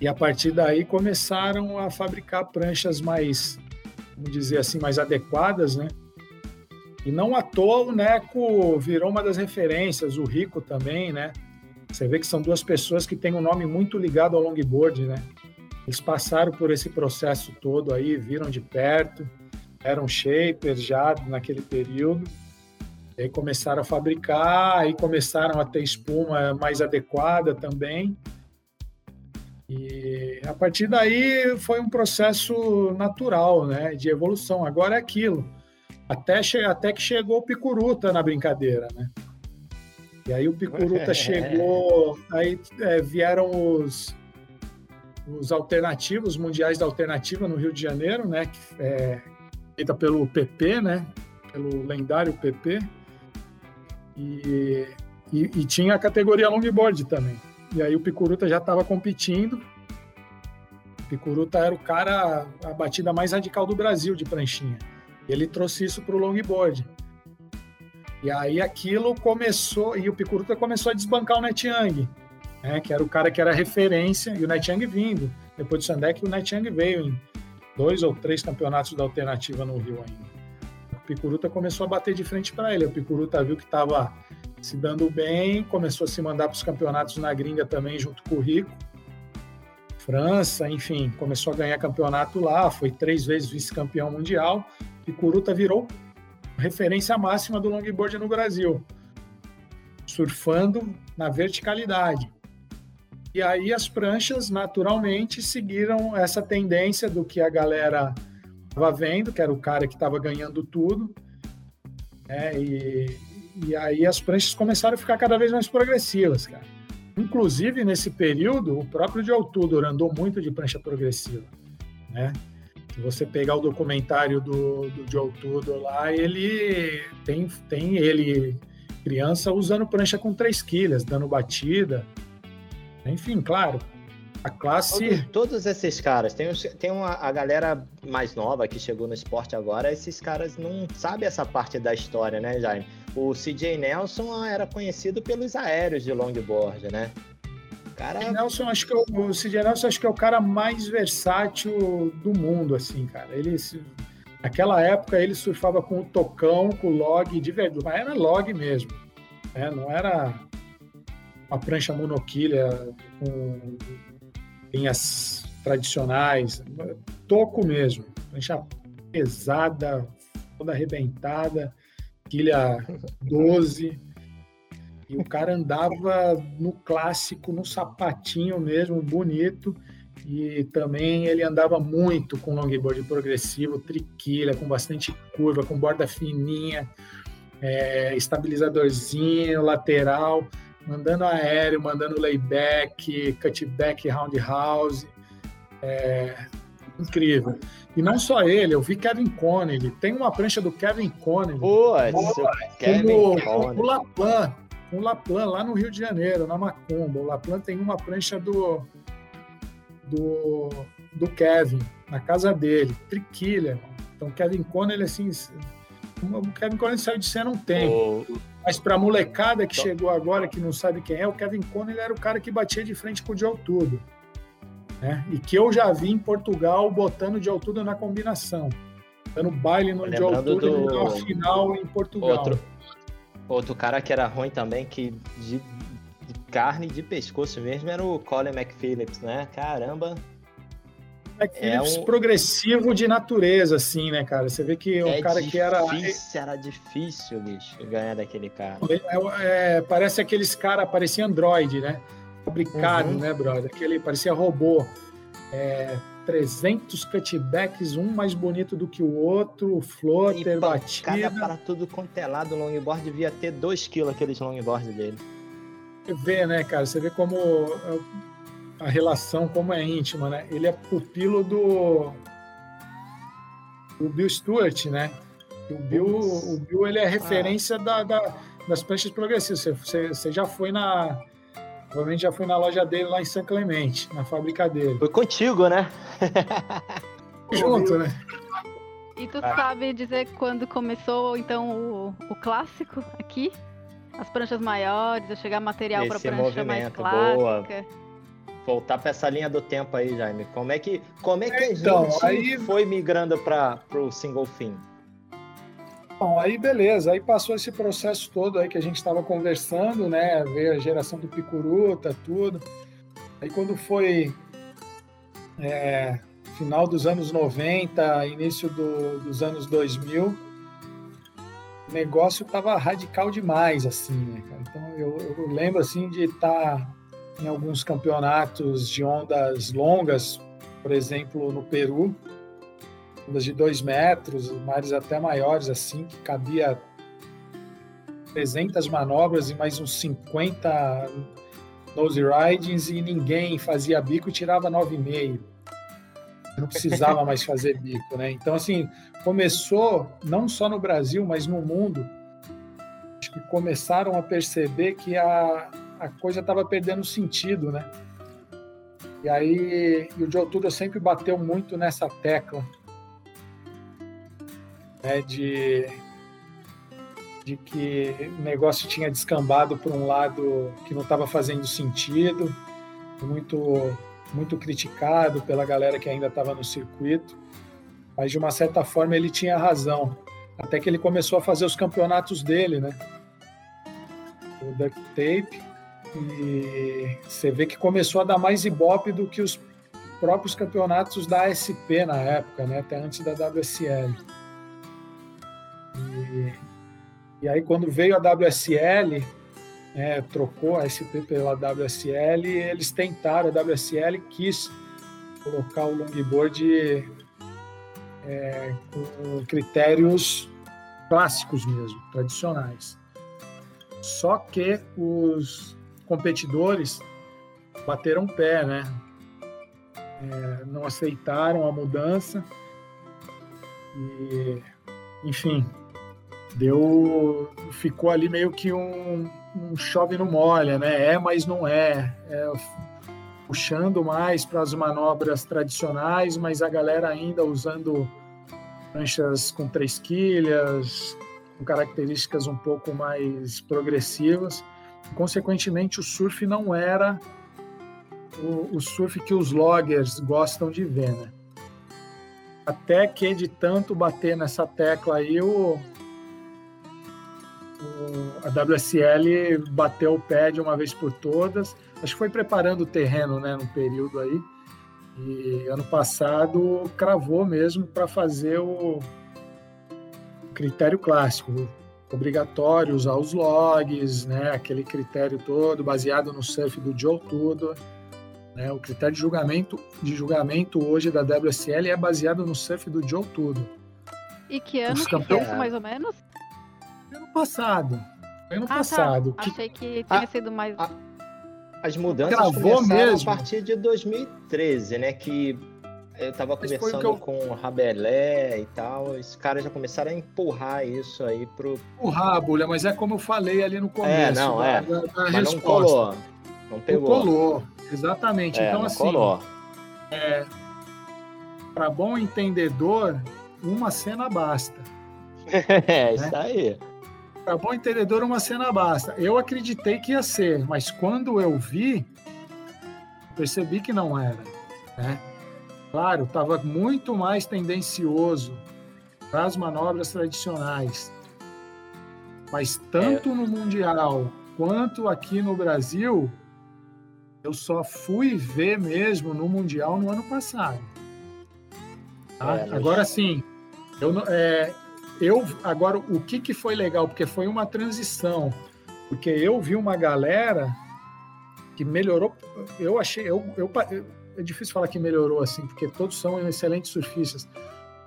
E a partir daí começaram a fabricar pranchas mais, vamos dizer assim, mais adequadas, né? E não à toa o Neco virou uma das referências, o Rico também, né? Você vê que são duas pessoas que têm um nome muito ligado ao longboard, né? Eles passaram por esse processo todo aí, viram de perto, eram shapers já naquele período. E aí começaram a fabricar, aí começaram a ter espuma mais adequada também. E a partir daí foi um processo natural, né, de evolução. Agora é aquilo. Até, até que chegou o Picuruta na brincadeira, né? E aí o Picuruta [LAUGHS] chegou, aí é, vieram os, os alternativos, mundiais da alternativa no Rio de Janeiro, né? Que é feita pelo PP, né? Pelo lendário PP. E, e, e tinha a categoria longboard também. E aí o Picuruta já estava competindo. Picuruta era o cara, a batida mais radical do Brasil de pranchinha. Ele trouxe isso para o longboard. E aí aquilo começou, e o Picuruta começou a desbancar o Net Young né, que era o cara que era referência, e o Netiang vindo. Depois do Sandek, o Netiang veio em dois ou três campeonatos da alternativa no Rio ainda. O Picuruta começou a bater de frente para ele. O Picuruta viu que estava se dando bem, começou a se mandar para os campeonatos na gringa também, junto com o Rico. França, enfim, começou a ganhar campeonato lá, foi três vezes vice-campeão mundial. Picuruta virou referência máxima do longboard no Brasil, surfando na verticalidade. E aí as pranchas naturalmente seguiram essa tendência do que a galera estava vendo, que era o cara que estava ganhando tudo. Né? E, e aí as pranchas começaram a ficar cada vez mais progressivas, cara. Inclusive, nesse período, o próprio Joe Tudor andou muito de prancha progressiva, né? Se você pegar o documentário do, do Joe Tudor lá, ele tem, tem ele, criança, usando prancha com três quilhas, dando batida, enfim, claro, a classe. Todos, todos esses caras, tem, tem uma, a galera mais nova que chegou no esporte agora, esses caras não sabem essa parte da história, né, Jaime? O CJ Nelson era conhecido pelos aéreos de longboard, né? Cara... Nelson, acho que é o, o CJ Nelson acho que é o cara mais versátil do mundo, assim, cara. Ele, naquela época, ele surfava com o tocão, com o log de verdade, mas era log mesmo, né? Não era uma prancha monoquilha com linhas tradicionais, toco mesmo, prancha pesada, toda arrebentada, quilha [LAUGHS] 12. E o cara andava no clássico, no sapatinho mesmo, bonito. E também ele andava muito com longboard progressivo, triquilha, com bastante curva, com borda fininha, é, estabilizadorzinho, lateral mandando aéreo, mandando layback, cutback roundhouse, é, Incrível. E não só ele, eu vi Kevin Connelly. Tem uma prancha do Kevin Connelly. Pô, Kevin o, Connelly. O Laplan, o Laplan, lá no Rio de Janeiro, na Macumba. O Laplan tem uma prancha do, do, do Kevin, na casa dele. Triquilha. Então, Kevin Connelly, assim, o Kevin Connelly saiu de cena um tempo. Oh. Mas para a molecada que chegou agora, que não sabe quem é, o Kevin Connelly era o cara que batia de frente com o Joe Tudo né? E que eu já vi em Portugal botando de altura na combinação. Dando baile no de altura do... na final em Portugal. Outro, outro cara que era ruim também, que de, de carne de pescoço mesmo, era o Colin McPhillips, né? Caramba, McPhillips é um... progressivo de natureza, assim, né, cara? Você vê que é um cara difícil, que era. Era difícil, bicho, ganhar daquele cara. É, é, parece aqueles caras, parecia Android, né? fabricado, uhum. né, brother? Aquele parecia robô. É, 300 cutbacks, um mais bonito do que o outro, floater, e batida. Cada para tudo quanto é lado, o longboard devia ter 2 kg aqueles longboard dele. Você vê, né, cara? Você vê como a relação como é íntima, né? Ele é pupilo do, do Bill Stewart, né? O Bill, o Bill ele é referência ah. da, da, das pranchas progressivas. Você, você já foi na, Provavelmente já fui na loja dele lá em São Clemente, na fábrica dele. Foi contigo, né? [LAUGHS] Junto, né? E tu ah. sabe dizer quando começou, então, o, o clássico aqui? As pranchas maiores, a chegar material para prancha mais clássica. Boa. Voltar para essa linha do tempo aí, Jaime. Como é que, como é que a então, gente aí... foi migrando para o single fin? Bom, aí beleza, aí passou esse processo todo aí que a gente estava conversando, né? Veio a geração do Picuruta, tudo. Aí quando foi é, final dos anos 90, início do, dos anos 2000, o negócio tava radical demais, assim, né, cara? Então eu, eu lembro, assim, de estar tá em alguns campeonatos de ondas longas, por exemplo, no Peru, ondas de dois metros, mares até maiores, assim, que cabia 300 manobras e mais uns 50 nose ridings e ninguém fazia bico e tirava 9,5. Não precisava mais fazer bico, né? Então, assim, começou, não só no Brasil, mas no mundo, acho que começaram a perceber que a, a coisa estava perdendo sentido, né? E aí, e o Joe Tudor sempre bateu muito nessa tecla né, de, de que o negócio tinha descambado para um lado que não estava fazendo sentido, muito, muito criticado pela galera que ainda estava no circuito, mas de uma certa forma ele tinha razão, até que ele começou a fazer os campeonatos dele, né? O duct tape, e você vê que começou a dar mais ibope do que os próprios campeonatos da ASP na época, né? Até antes da WSL. E, e aí, quando veio a WSL, é, trocou a SP pela WSL, eles tentaram, a WSL quis colocar o longboard é, com critérios clássicos mesmo, tradicionais. Só que os competidores bateram pé, né? É, não aceitaram a mudança e, enfim, deu ficou ali meio que um, um chove no molha, né? É, mas não é. é puxando mais para as manobras tradicionais, mas a galera ainda usando pranchas com três quilhas, com características um pouco mais progressivas. Consequentemente, o surf não era o, o surf que os loggers gostam de ver, né? Até que de tanto bater nessa tecla aí, o, a WSL bateu o pé de uma vez por todas. Acho que foi preparando o terreno, né, no período aí. E ano passado cravou mesmo para fazer o critério clássico, obrigatório usar os logs, né, aquele critério todo baseado no surf do Joe Tudor. Né, o critério de julgamento, de julgamento hoje da WSL é baseado no surf do Joe Tudor. E que ano que foi isso, mais ou menos? ano passado. Ano ah, tá. passado. Tá. Que... Achei que tinha sido mais. As mudanças Gravou começaram mesmo. a partir de 2013, né? Que eu tava conversando eu... com o Rabelé e tal, esses caras já começaram a empurrar isso aí pro. Empurrar, Bulha, mas é como eu falei ali no é, começo. É, não, é. Da, da mas resposta. não colou. Não pegou. Não colou, exatamente. É, então, assim. Colou. É, para bom entendedor, uma cena basta. [LAUGHS] é, né? isso aí. Para bom entendedor, uma cena basta. Eu acreditei que ia ser, mas quando eu vi, percebi que não era. Né? Claro, estava muito mais tendencioso para as manobras tradicionais. Mas tanto é. no Mundial quanto aqui no Brasil, eu só fui ver mesmo no Mundial no ano passado. Tá? É. Agora sim, eu, é, eu agora o que, que foi legal porque foi uma transição, porque eu vi uma galera que melhorou. Eu achei, eu, eu, é difícil falar que melhorou assim, porque todos são excelentes surfistas,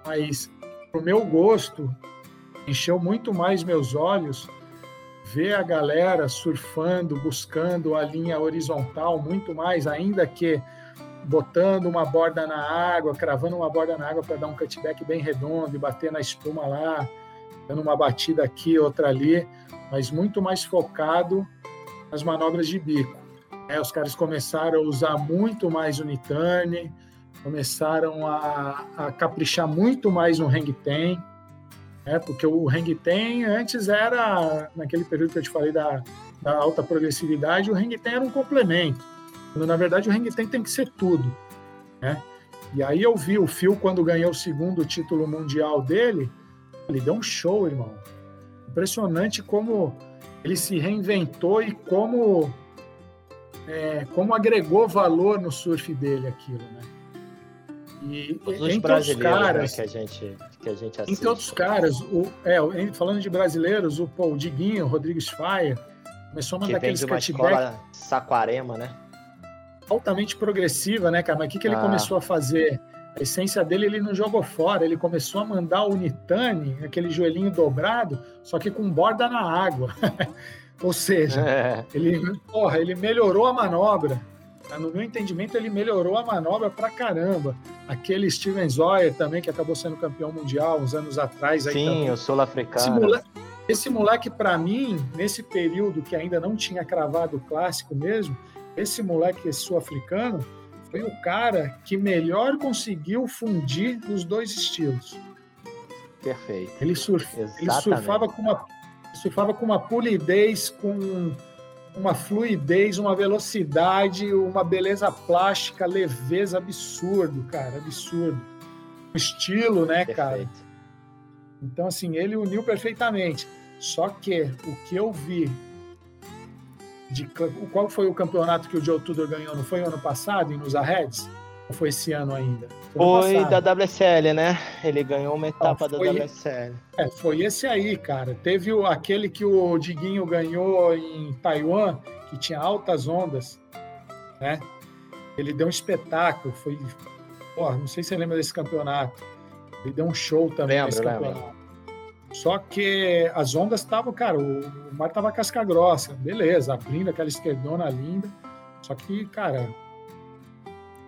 mas o meu gosto encheu muito mais meus olhos ver a galera surfando, buscando a linha horizontal muito mais, ainda que botando uma borda na água, cravando uma borda na água para dar um cutback bem redondo e bater na espuma lá, dando uma batida aqui, outra ali, mas muito mais focado nas manobras de bico. É, os caras começaram a usar muito mais o Nitane, começaram a, a caprichar muito mais no hang ten, né? porque o hang ten antes era, naquele período que eu te falei da, da alta progressividade, o hang ten era um complemento quando na verdade o hang ten tem que ser tudo, né? E aí eu vi o Phil quando ganhou o segundo título mundial dele, ele deu um show, irmão. Impressionante como ele se reinventou e como é, como agregou valor no surf dele aquilo, né? E entre os né, caras né, que a gente que a gente assiste. Entre outros caras, o, é, falando de brasileiros, o Paul Diguinho, Rodrigues Faia, começou a mandar aqueles cutback. Saquarema, né? altamente progressiva, né, cara? Mas o que, que ele ah. começou a fazer? A essência dele ele não jogou fora, ele começou a mandar o Nitane, aquele joelhinho dobrado, só que com borda na água. [LAUGHS] Ou seja, é. ele, porra, ele melhorou a manobra. No meu entendimento, ele melhorou a manobra pra caramba. Aquele Steven Zoyer também, que acabou sendo campeão mundial uns anos atrás. Aí, Sim, também. o sul-africano. Esse moleque, esse moleque para mim, nesse período que ainda não tinha cravado o clássico mesmo, esse moleque sul-africano foi o cara que melhor conseguiu fundir os dois estilos. Perfeito. Ele, surf, ele surfava com uma surfava com uma polidez, com uma fluidez, uma velocidade, uma beleza plástica, leveza absurdo, cara, absurdo. O estilo, né, Perfeito. cara? Então, assim, ele uniu perfeitamente. Só que o que eu vi de qual foi o campeonato que o Joe Tudor ganhou? Não foi ano passado em Nusa Reds? Ou foi esse ano ainda? Foi, foi da WSL, né? Ele ganhou uma etapa da WSL. É, foi esse aí, cara. Teve o, aquele que o Diguinho ganhou em Taiwan, que tinha altas ondas, né? Ele deu um espetáculo, foi... Pô, não sei se você lembra desse campeonato. Ele deu um show também lembro, nesse campeonato. Lembro. Só que as ondas estavam, cara, o mar tava casca grossa, beleza, abrindo aquela esquerdona linda. Só que, cara,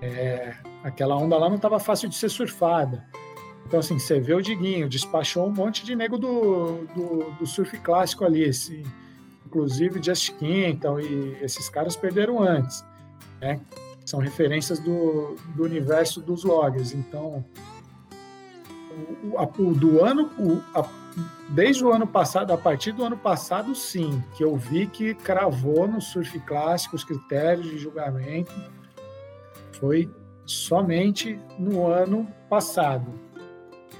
é, aquela onda lá não tava fácil de ser surfada. Então, assim, você vê o Diguinho, despachou um monte de nego do, do, do surf clássico ali, inclusive Just Quinton e esses caras perderam antes, né? São referências do, do universo dos loggers. Então, o, a, o do ano, o, a, desde o ano passado, a partir do ano passado, sim, que eu vi que cravou no surf clássico os critérios de julgamento, foi somente no ano passado.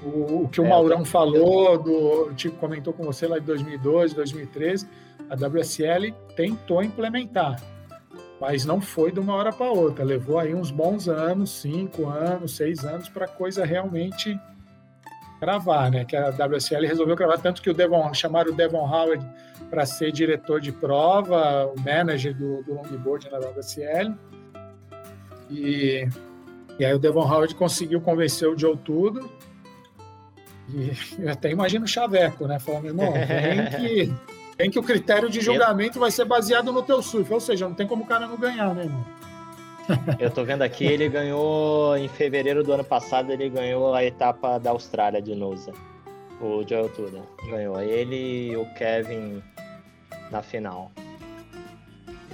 O, o que o é, Maurão falou, do, tipo, comentou com você lá de 2012, 2013, a WSL tentou implementar, mas não foi de uma hora para outra. Levou aí uns bons anos, cinco anos, seis anos, para a coisa realmente gravar, né? Que a WSL resolveu gravar tanto que o Devon chamaram o Devon Howard para ser diretor de prova, o manager do, do longboard na WSL. E, e aí o Devon Howard conseguiu convencer o Joe Tudo. E eu até imagino o Chaveco, né? Falando, irmão, vem [LAUGHS] que, vem que o critério de julgamento vai ser baseado no teu surf. Ou seja, não tem como o cara não ganhar, né, irmão? [LAUGHS] Eu tô vendo aqui, ele ganhou em fevereiro do ano passado, ele ganhou a etapa da Austrália de Nusa. O Joel Tuda ganhou. Ele e o Kevin na final.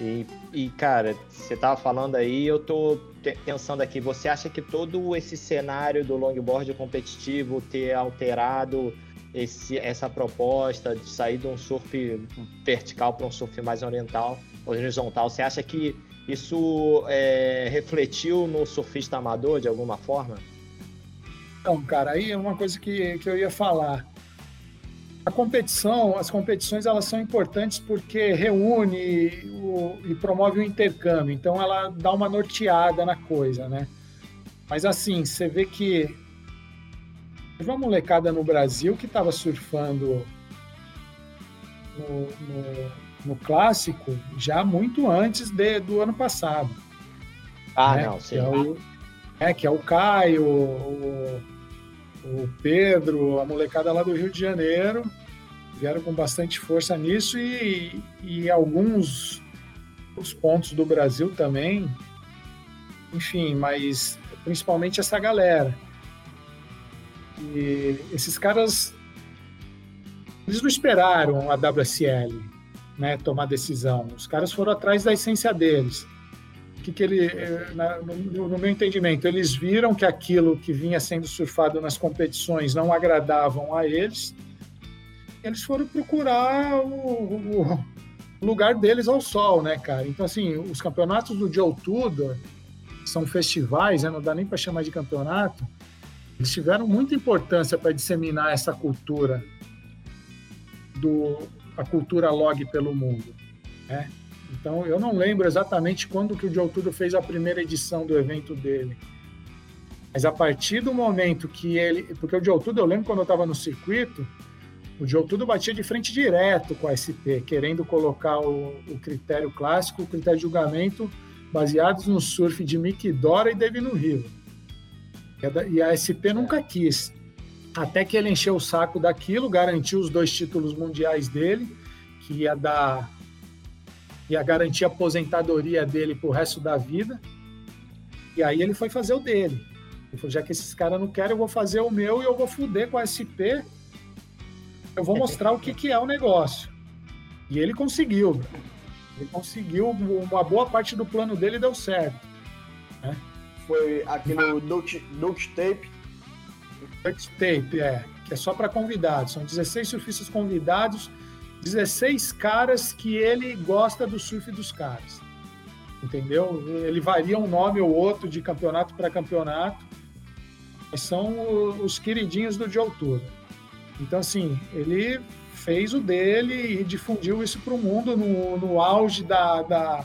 E, e, cara, você tava falando aí, eu tô pensando aqui, você acha que todo esse cenário do longboard competitivo ter alterado esse, essa proposta de sair de um surf vertical para um surf mais oriental, horizontal, você acha que isso é, refletiu no surfista amador de alguma forma? Então, cara, aí é uma coisa que, que eu ia falar. A competição, as competições, elas são importantes porque reúne o, e promove o intercâmbio. Então, ela dá uma norteada na coisa, né? Mas assim, você vê que teve uma molecada no Brasil que estava surfando no, no, no, clássico já muito antes de, do ano passado. Ah, né? não, sim. Que é, o, é, que é o Caio, o, o Pedro, a molecada lá do Rio de Janeiro, vieram com bastante força nisso e, e alguns os pontos do Brasil também, enfim, mas principalmente essa galera. E esses caras, eles não esperaram a WSL né, tomar decisão. Os caras foram atrás da essência deles. Que, que ele, eh, no, no meu entendimento, eles viram que aquilo que vinha sendo surfado nas competições não agradavam a eles. Eles foram procurar o, o lugar deles ao sol, né, cara? Então, assim, os campeonatos do Joe Tudor são festivais, né? não dá nem para chamar de campeonato, eles tiveram muita importância para disseminar essa cultura do a cultura log pelo mundo, né? Então eu não lembro exatamente quando que o Joe Tudor fez a primeira edição do evento dele, mas a partir do momento que ele, porque o Joe Tudor eu lembro quando eu estava no circuito, o Joe Tudor batia de frente direto com a SP, querendo colocar o, o critério clássico, o critério de julgamento baseados no surf de Mickey Dora e David no Rio. E a SP nunca quis. Até que ele encheu o saco daquilo, garantiu os dois títulos mundiais dele, que ia dar ia garantir a aposentadoria dele pro resto da vida. E aí ele foi fazer o dele. Ele falou, já que esses caras não querem, eu vou fazer o meu e eu vou fuder com a SP. Eu vou mostrar o que, que é o negócio. E ele conseguiu. Ele conseguiu, uma boa parte do plano dele deu certo. Né? Foi aqui no Duct, Tape. Duct Tape, é. Que é só para convidados. São 16 surfistas convidados, 16 caras que ele gosta do surf dos caras. Entendeu? Ele varia um nome ou outro de campeonato para campeonato. Mas são os queridinhos do Joe Tour. Então, assim, ele fez o dele e difundiu isso para o mundo no, no auge da, da,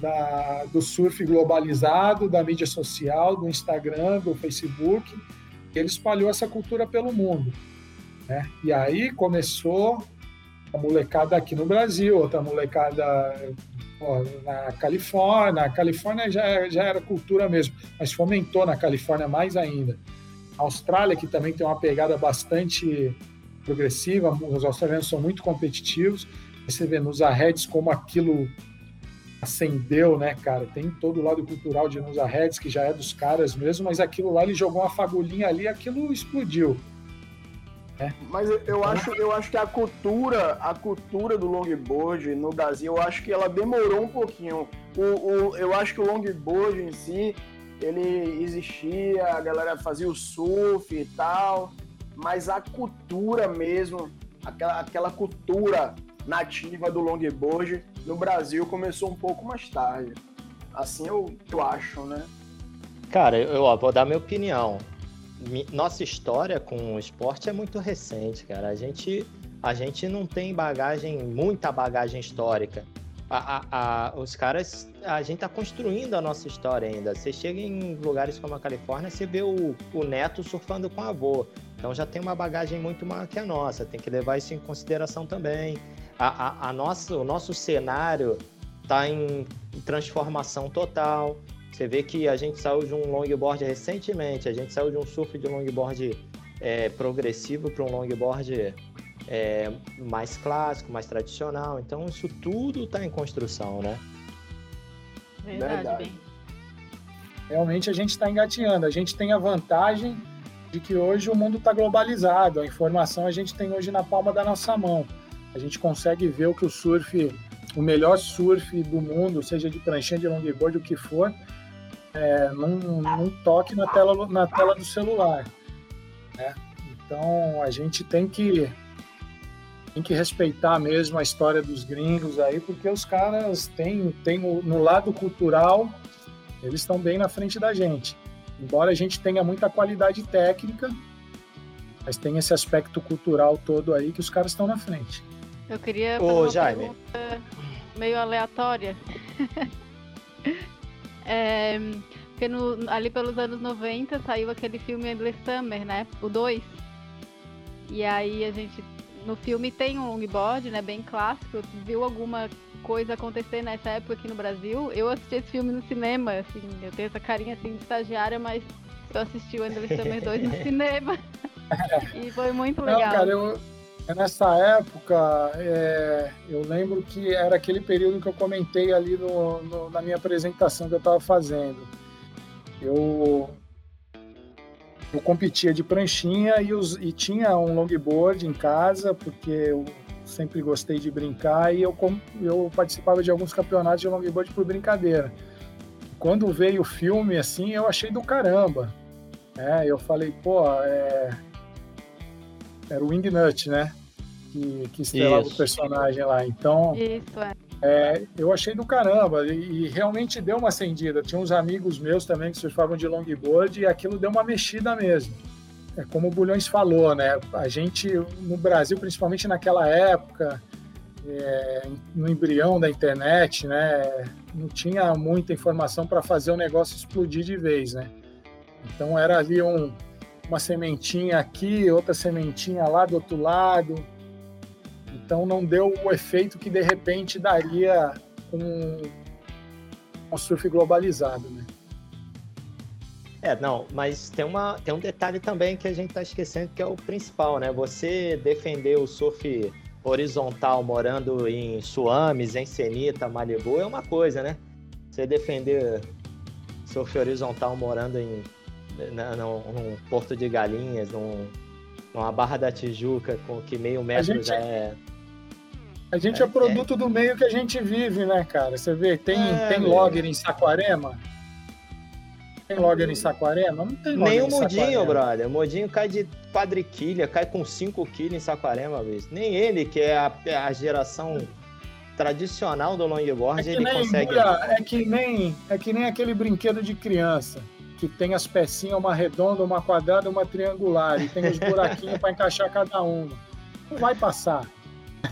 da, do surf globalizado, da mídia social, do Instagram, do Facebook. Ele espalhou essa cultura pelo mundo. Né? E aí começou a molecada aqui no Brasil, outra molecada ó, na Califórnia. Na Califórnia já, já era cultura mesmo, mas fomentou na Califórnia mais ainda. A Austrália, que também tem uma pegada bastante progressiva, os australianos são muito competitivos. Você vê nos arredes como aquilo acendeu, né, cara? Tem todo o lado cultural de nos arredes, que já é dos caras mesmo, mas aquilo lá ele jogou uma fagulhinha ali aquilo explodiu. É. Mas eu, acho, eu acho que a cultura, a cultura do longboard no Brasil, eu acho que ela demorou um pouquinho. O, o, eu acho que o longboard em si, ele existia, a galera fazia o surf e tal, mas a cultura mesmo, aquela, aquela cultura nativa do longboard no Brasil começou um pouco mais tarde. Assim eu, eu acho, né? Cara, eu ó, vou dar minha opinião. Nossa história com o esporte é muito recente, cara. A gente, a gente não tem bagagem, muita bagagem histórica. A, a, a, os caras, a gente tá construindo a nossa história ainda. Você chega em lugares como a Califórnia, você vê o, o neto surfando com o avô. Então já tem uma bagagem muito maior que a nossa. Tem que levar isso em consideração também a, a, a nossa, o nosso cenário está em transformação total. Você vê que a gente saiu de um longboard recentemente, a gente saiu de um surf de longboard é, progressivo para um longboard é, mais clássico, mais tradicional. Então isso tudo está em construção, né? Verdade, Verdade. realmente a gente está engateando. A gente tem a vantagem de que hoje o mundo está globalizado, a informação a gente tem hoje na palma da nossa mão. A gente consegue ver o que o surf, o melhor surf do mundo, seja de pranchinha, de longboard, o que for, é, num, num, toque na tela, na tela do celular. Né? Então a gente tem que tem que respeitar mesmo a história dos gringos aí, porque os caras têm, têm no lado cultural, eles estão bem na frente da gente. Embora a gente tenha muita qualidade técnica, mas tem esse aspecto cultural todo aí que os caras estão na frente. Eu queria fazer Ô, uma Jaime. pergunta meio aleatória. [LAUGHS] é, porque no, ali pelos anos 90 saiu aquele filme Endless Summer, né? O 2. E aí a gente. No filme tem um longboard, né? Bem clássico. Viu alguma coisa acontecer nessa época aqui no Brasil? Eu assisti esse filme no cinema, assim. Eu tenho essa carinha assim de estagiária, mas eu assisti o Endless Summer 2 no [LAUGHS] cinema. [LAUGHS] e foi muito legal. Não, cara, eu, nessa época, é, eu lembro que era aquele período que eu comentei ali no, no, na minha apresentação que eu estava fazendo. Eu, eu competia de pranchinha e, os, e tinha um longboard em casa, porque eu sempre gostei de brincar e eu, eu participava de alguns campeonatos de longboard por brincadeira. Quando veio o filme, assim, eu achei do caramba. É, eu falei, pô, é... era o Wingnut, né? Que, que estrelava Isso. o personagem lá. Então, Isso, é. É, eu achei do caramba e, e, realmente deu uma acendida. Tinha uns amigos meus também que surfavam de longboard e aquilo deu uma mexida mesmo. É como o Bulhões falou, né? A gente no Brasil, principalmente naquela época, é, no embrião da internet, né? Não tinha muita informação para fazer o negócio explodir de vez, né? Então era ali um, uma sementinha aqui, outra sementinha lá do outro lado então não deu o efeito que de repente daria com um surf globalizado, né? É, não, mas tem, uma, tem um detalhe também que a gente está esquecendo que é o principal, né? Você defender o surf horizontal morando em Suames, em Senita, Malibu é uma coisa, né? Você defender surf horizontal morando em na, num, num Porto de Galinhas, num, numa Barra da Tijuca, com que meio metro gente, já é. A gente é, é produto é. do meio que a gente vive, né, cara? Você vê, tem, é, tem logger em Saquarema? Tem logger em Saquarema? Não tem Nem o Modinho, brother. O Modinho cai de quadriquilha, cai com 5 quilos em Saquarema, vez. Nem ele, que é a, a geração tradicional do longboard, é ele consegue. é, que nem, é que nem aquele brinquedo de criança que tem as pecinhas, uma redonda, uma quadrada, uma triangular, e tem os buraquinhos para encaixar cada uma. Não vai passar.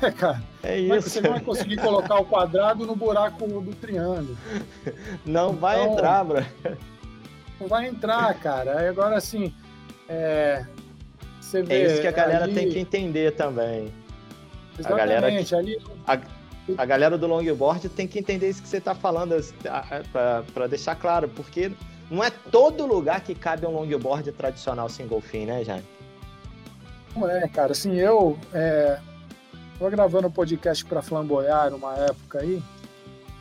É, [LAUGHS] cara. É isso. você não vai conseguir colocar o quadrado no buraco do triângulo. Não então, vai entrar, bro. Não vai entrar, cara. Agora, assim, é, você vê, é isso que a galera ali... tem que entender também. Exatamente. A galera, que... ali... a, a galera do longboard tem que entender isso que você está falando, para deixar claro, porque não é todo lugar que cabe um longboard tradicional single fin, né, Jaime? Não é, cara. Assim, eu é, tô gravando um podcast para Flamboyar uma época aí,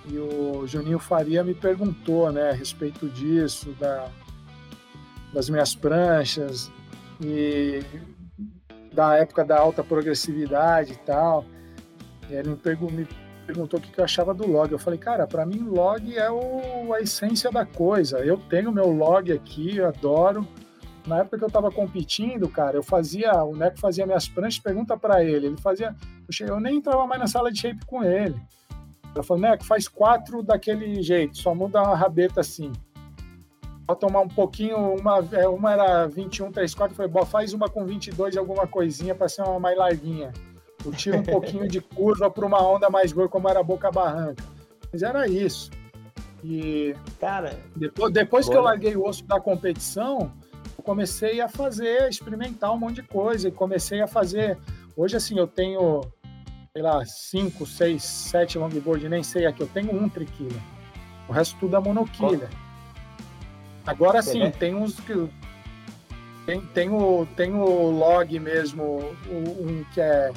e o Juninho Faria me perguntou, né, a respeito disso, da, das minhas pranchas e da época da alta progressividade e tal. E ele me, perguntou, perguntou o que eu achava do log. Eu falei, cara, para mim log é o, a essência da coisa. Eu tenho meu log aqui, eu adoro. Na época que eu estava competindo, cara, eu fazia, o Neco fazia minhas pranchas, pergunta para ele, ele fazia, eu nem entrava mais na sala de shape com ele. Ela falou, Neco, faz quatro daquele jeito, só muda uma rabeta assim. Vou tomar um pouquinho, uma, é, uma era 21, 3, 4, foi, faz uma com 22 alguma coisinha para ser uma mais larguinha. Tiro um pouquinho de curva para uma onda mais boa, como era a Boca Barranca. Mas era isso. E cara, depois, depois que eu larguei o osso da competição, eu comecei a fazer, a experimentar um monte de coisa e comecei a fazer. Hoje assim, eu tenho sei lá, 5, 6, 7 longboard, nem sei aqui, eu tenho um triquilha. O resto tudo é monoquilha. Agora sim, tem uns que tem, tem, o, tem o log mesmo, um que é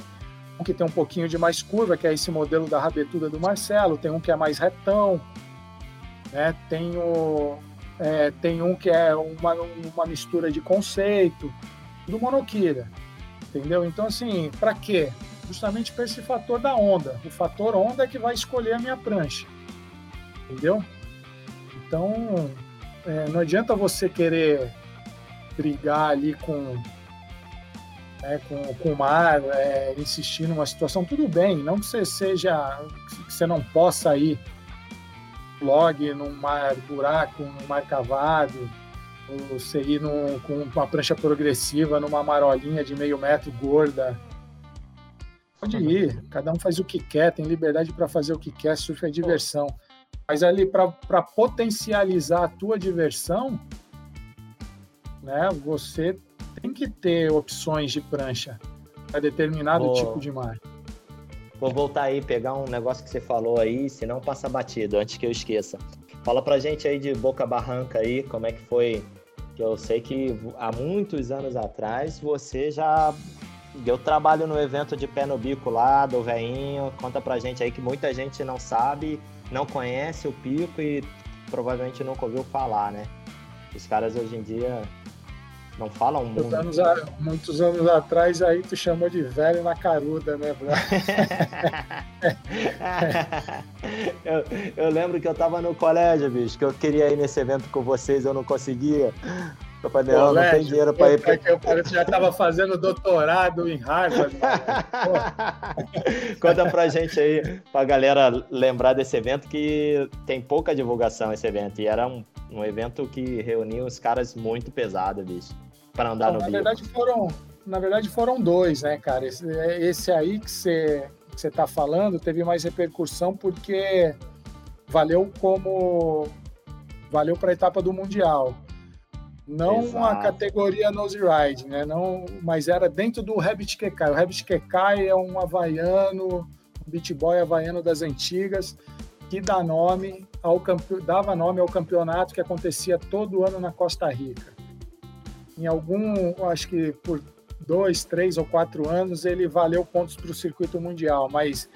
um que tem um pouquinho de mais curva, que é esse modelo da rabetuda do Marcelo, tem um que é mais retão, né? Tem o é, tem um que é uma, uma mistura de conceito, do Monokira, entendeu? Então, assim, para quê? Justamente para esse fator da onda. O fator onda é que vai escolher a minha prancha, entendeu? Então, é, não adianta você querer brigar ali com né, com, com o mar, é, insistir numa situação, tudo bem, não que você seja, que você não possa ir log num mar buraco, num mar cavado, ou você ir num, com uma prancha progressiva numa marolinha de meio metro gorda. Pode ir, cada um faz o que quer, tem liberdade para fazer o que quer, surf é diversão. Mas ali, para potencializar a tua diversão, né, você tem que ter opções de prancha para determinado Vou... tipo de mar. Vou voltar aí, pegar um negócio que você falou aí, senão passa batido, antes que eu esqueça. Fala pra gente aí de Boca Barranca aí, como é que foi. Que eu sei que há muitos anos atrás você já deu trabalho no evento de pé no bico lá, do veinho. Conta pra gente aí que muita gente não sabe, não conhece o pico e provavelmente nunca ouviu falar, né? Os caras hoje em dia não falam muito. Anos, muitos anos atrás aí tu chamou de velho na caruda, né, bro? [LAUGHS] eu, eu, lembro que eu tava no colégio, bicho, que eu queria ir nesse evento com vocês, eu não conseguia. Eu falei, não, não tem dinheiro para ir. Pra... Eu, eu já estava fazendo doutorado em Harvard. [LAUGHS] Conta pra gente aí, pra galera lembrar desse evento, que tem pouca divulgação esse evento. E era um, um evento que reunia os caras muito pesados, bicho para andar no na verdade foram Na verdade foram dois, né, cara? Esse, esse aí que você que você está falando teve mais repercussão porque valeu como valeu para a etapa do mundial. Não Exato. a categoria nose ride, né? Não, mas era dentro do Rabbit Kekai. O Rabbit Kekai é um havaiano, um beat boy havaiano das antigas que dá nome ao dava nome ao campeonato que acontecia todo ano na Costa Rica em algum, acho que por dois, três ou quatro anos, ele valeu pontos para o circuito mundial, mas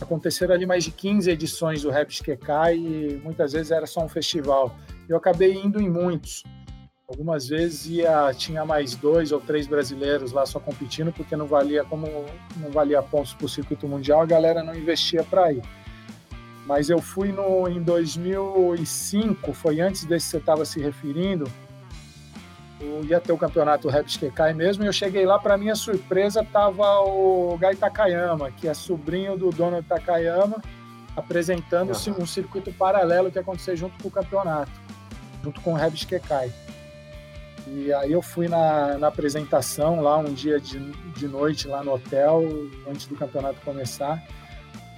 aconteceram ali mais de 15 edições do Rapids QK e muitas vezes era só um festival. Eu acabei indo em muitos. Algumas vezes ia, tinha mais dois ou três brasileiros lá só competindo, porque não valia como não valia pontos para o circuito mundial, a galera não investia para ir. Mas eu fui no, em 2005, foi antes desse que você estava se referindo, ia ter o campeonato Raps Kekai mesmo, e eu cheguei lá, para minha surpresa, tava o Gai Takayama, que é sobrinho do dono Takayama, apresentando uhum. um circuito paralelo que ia acontecer junto com o campeonato, junto com o Raps Kekai. E aí eu fui na, na apresentação lá um dia de, de noite lá no hotel, antes do campeonato começar.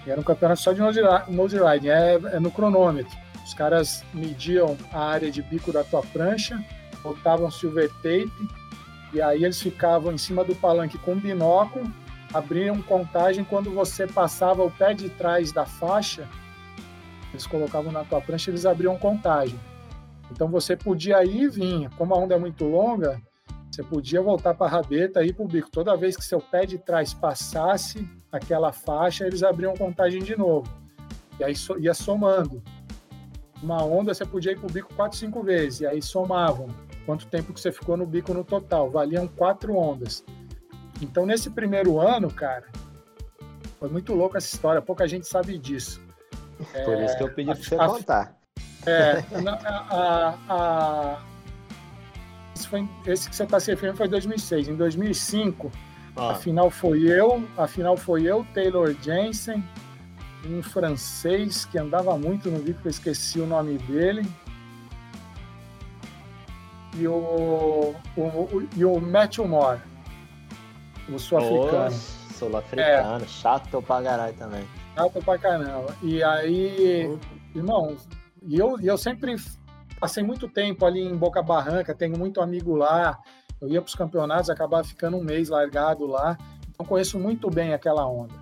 E era um campeonato só de nose riding, é, é no cronômetro. Os caras mediam a área de bico da tua prancha, botavam silver tape e aí eles ficavam em cima do palanque com binóculo, abriam contagem quando você passava o pé de trás da faixa, eles colocavam na tua prancha, eles abriam contagem. Então você podia ir e vir, como a onda é muito longa, você podia voltar para a rabeta e ir para o bico. Toda vez que seu pé de trás passasse aquela faixa, eles abriam contagem de novo. E aí ia somando. Uma onda você podia ir para o bico quatro, cinco vezes, e aí somavam quanto tempo que você ficou no bico no total. Valiam quatro ondas. Então, nesse primeiro ano, cara, foi muito louco essa história. Pouca gente sabe disso. [LAUGHS] Por é, isso que eu pedi para você a, contar. [LAUGHS] É, a, a, esse, foi, esse, que você está se referindo foi em 2006. Em 2005, ah. a final foi eu, a final foi eu, Taylor Jensen, um francês que andava muito no bico, eu esqueci o nome dele e o, o, o, e o Matthew Moore, o sul-africano. Sul-africano, é. chato pra caralho também. Chato pra caramba. E aí, uhum. irmão, e eu, eu sempre passei muito tempo ali em Boca Barranca, tenho muito amigo lá. Eu ia para os campeonatos, acabava ficando um mês largado lá. Então conheço muito bem aquela onda.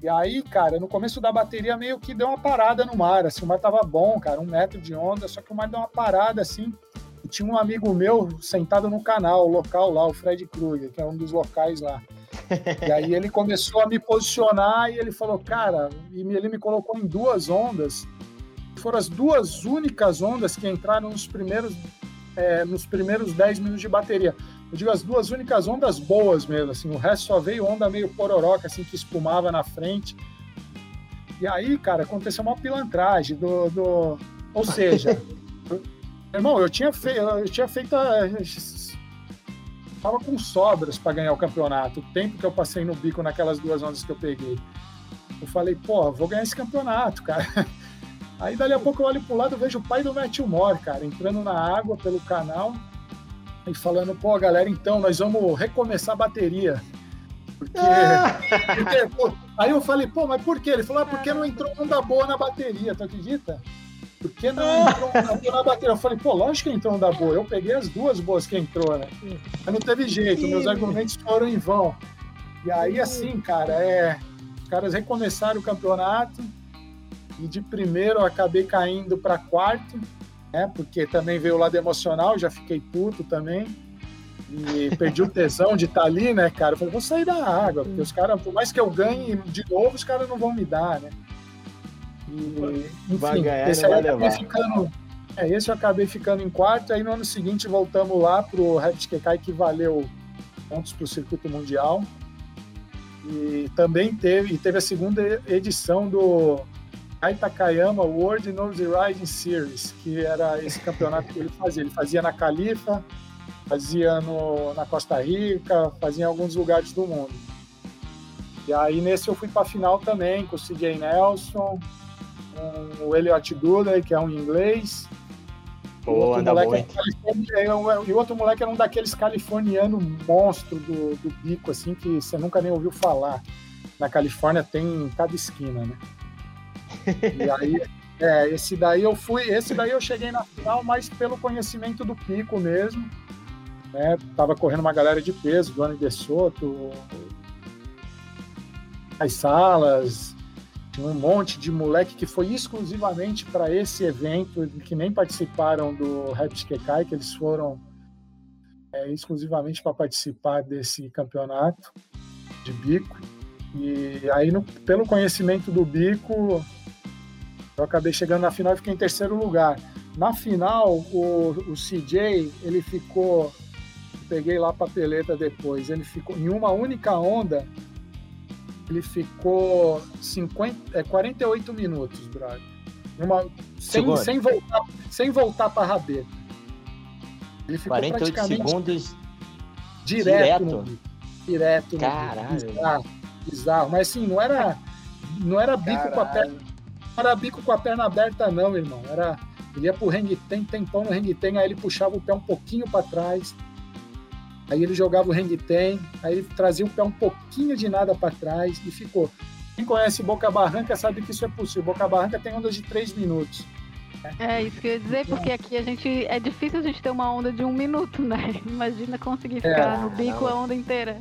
E aí, cara, no começo da bateria meio que deu uma parada no mar. Assim, o mar tava bom, cara, um metro de onda, só que o mar deu uma parada assim tinha um amigo meu sentado no canal local lá, o Fred Kruger, que é um dos locais lá. e aí ele começou a me posicionar e ele falou, cara, e ele me colocou em duas ondas. foram as duas únicas ondas que entraram nos primeiros, é, nos primeiros 10 minutos de bateria. Eu digo as duas únicas ondas boas mesmo, assim, o resto só veio onda meio pororoca, assim, que espumava na frente. E aí, cara, aconteceu uma pilantragem do. do... Ou seja, [LAUGHS] irmão, eu tinha, fe... eu tinha feito. Tava com sobras para ganhar o campeonato. O tempo que eu passei no bico naquelas duas ondas que eu peguei. Eu falei, pô, vou ganhar esse campeonato, cara. [LAUGHS] Aí dali a pouco eu olho pro lado e vejo o pai do Matthew Moore, cara, entrando na água pelo canal e falando, pô, galera, então nós vamos recomeçar a bateria. Porque, porque [LAUGHS] pô, aí eu falei, pô, mas por quê? Ele falou, ah, porque não entrou onda boa na bateria, tu acredita? Por que não entrou boa na bateria? Eu falei, pô, lógico que entrou onda boa. Eu peguei as duas boas que entrou, né? Mas não teve jeito, meus argumentos foram em vão. E aí, assim, cara, é, os caras recomeçaram o campeonato e de primeiro eu acabei caindo para quarto né? Porque também veio o lado emocional, já fiquei puto também. E perdi o tesão de estar tá ali, né, cara? Eu falei, vou sair da água, porque os caras, por mais que eu ganhe de novo, os caras não vão me dar, né? E, enfim, vai ganhar, esse eu acabei ficando. É, esse eu acabei ficando em quarto, aí no ano seguinte voltamos lá pro Rapid Kekai, que valeu pontos para o circuito mundial. E também teve, e teve a segunda edição do Aitakayama World Nose Riding Series, que era esse campeonato que ele fazia. Ele fazia na Califa, fazia no, na Costa Rica, fazia em alguns lugares do mundo. E aí nesse eu fui para a final também com o CJ Nelson, com o Elliot Goodley, que é um inglês. Pô, anda bom, é, E o outro moleque era um daqueles californianos monstro do, do bico, assim, que você nunca nem ouviu falar. Na Califórnia tem em cada esquina, né? E aí, [LAUGHS] é, esse daí eu fui, esse daí eu cheguei na final, mas pelo conhecimento do pico mesmo. Né? Tava correndo uma galera de peso, Ano de Soto, as salas, um monte de moleque que foi exclusivamente para esse evento, que nem participaram do Rapids Kekai, que eles foram é, exclusivamente para participar desse campeonato de bico. E aí, no, pelo conhecimento do bico, eu acabei chegando na final e fiquei em terceiro lugar. Na final, o, o CJ, ele ficou. Peguei lá a papeleta depois. Ele ficou em uma única onda. Ele ficou 50, é, 48 minutos, brother. Uma, sem, sem voltar, sem voltar para a rabeta. Ele ficou 48 praticamente segundos direto. Direto. No, direto Caralho. Bizarro, bizarro. Mas assim, não era, não era bico Caralho. com a perna era bico com a perna aberta, não, irmão. Era, ele ia pro hang ten, tempão no hang ten, aí ele puxava o pé um pouquinho para trás, aí ele jogava o hang ten, aí ele trazia o pé um pouquinho de nada para trás e ficou. Quem conhece Boca Barranca sabe que isso é possível. Boca Barranca tem ondas de três minutos. É isso que eu ia dizer, porque aqui a gente é difícil a gente ter uma onda de um minuto, né? [LAUGHS] Imagina conseguir ficar é, no bico a onda inteira.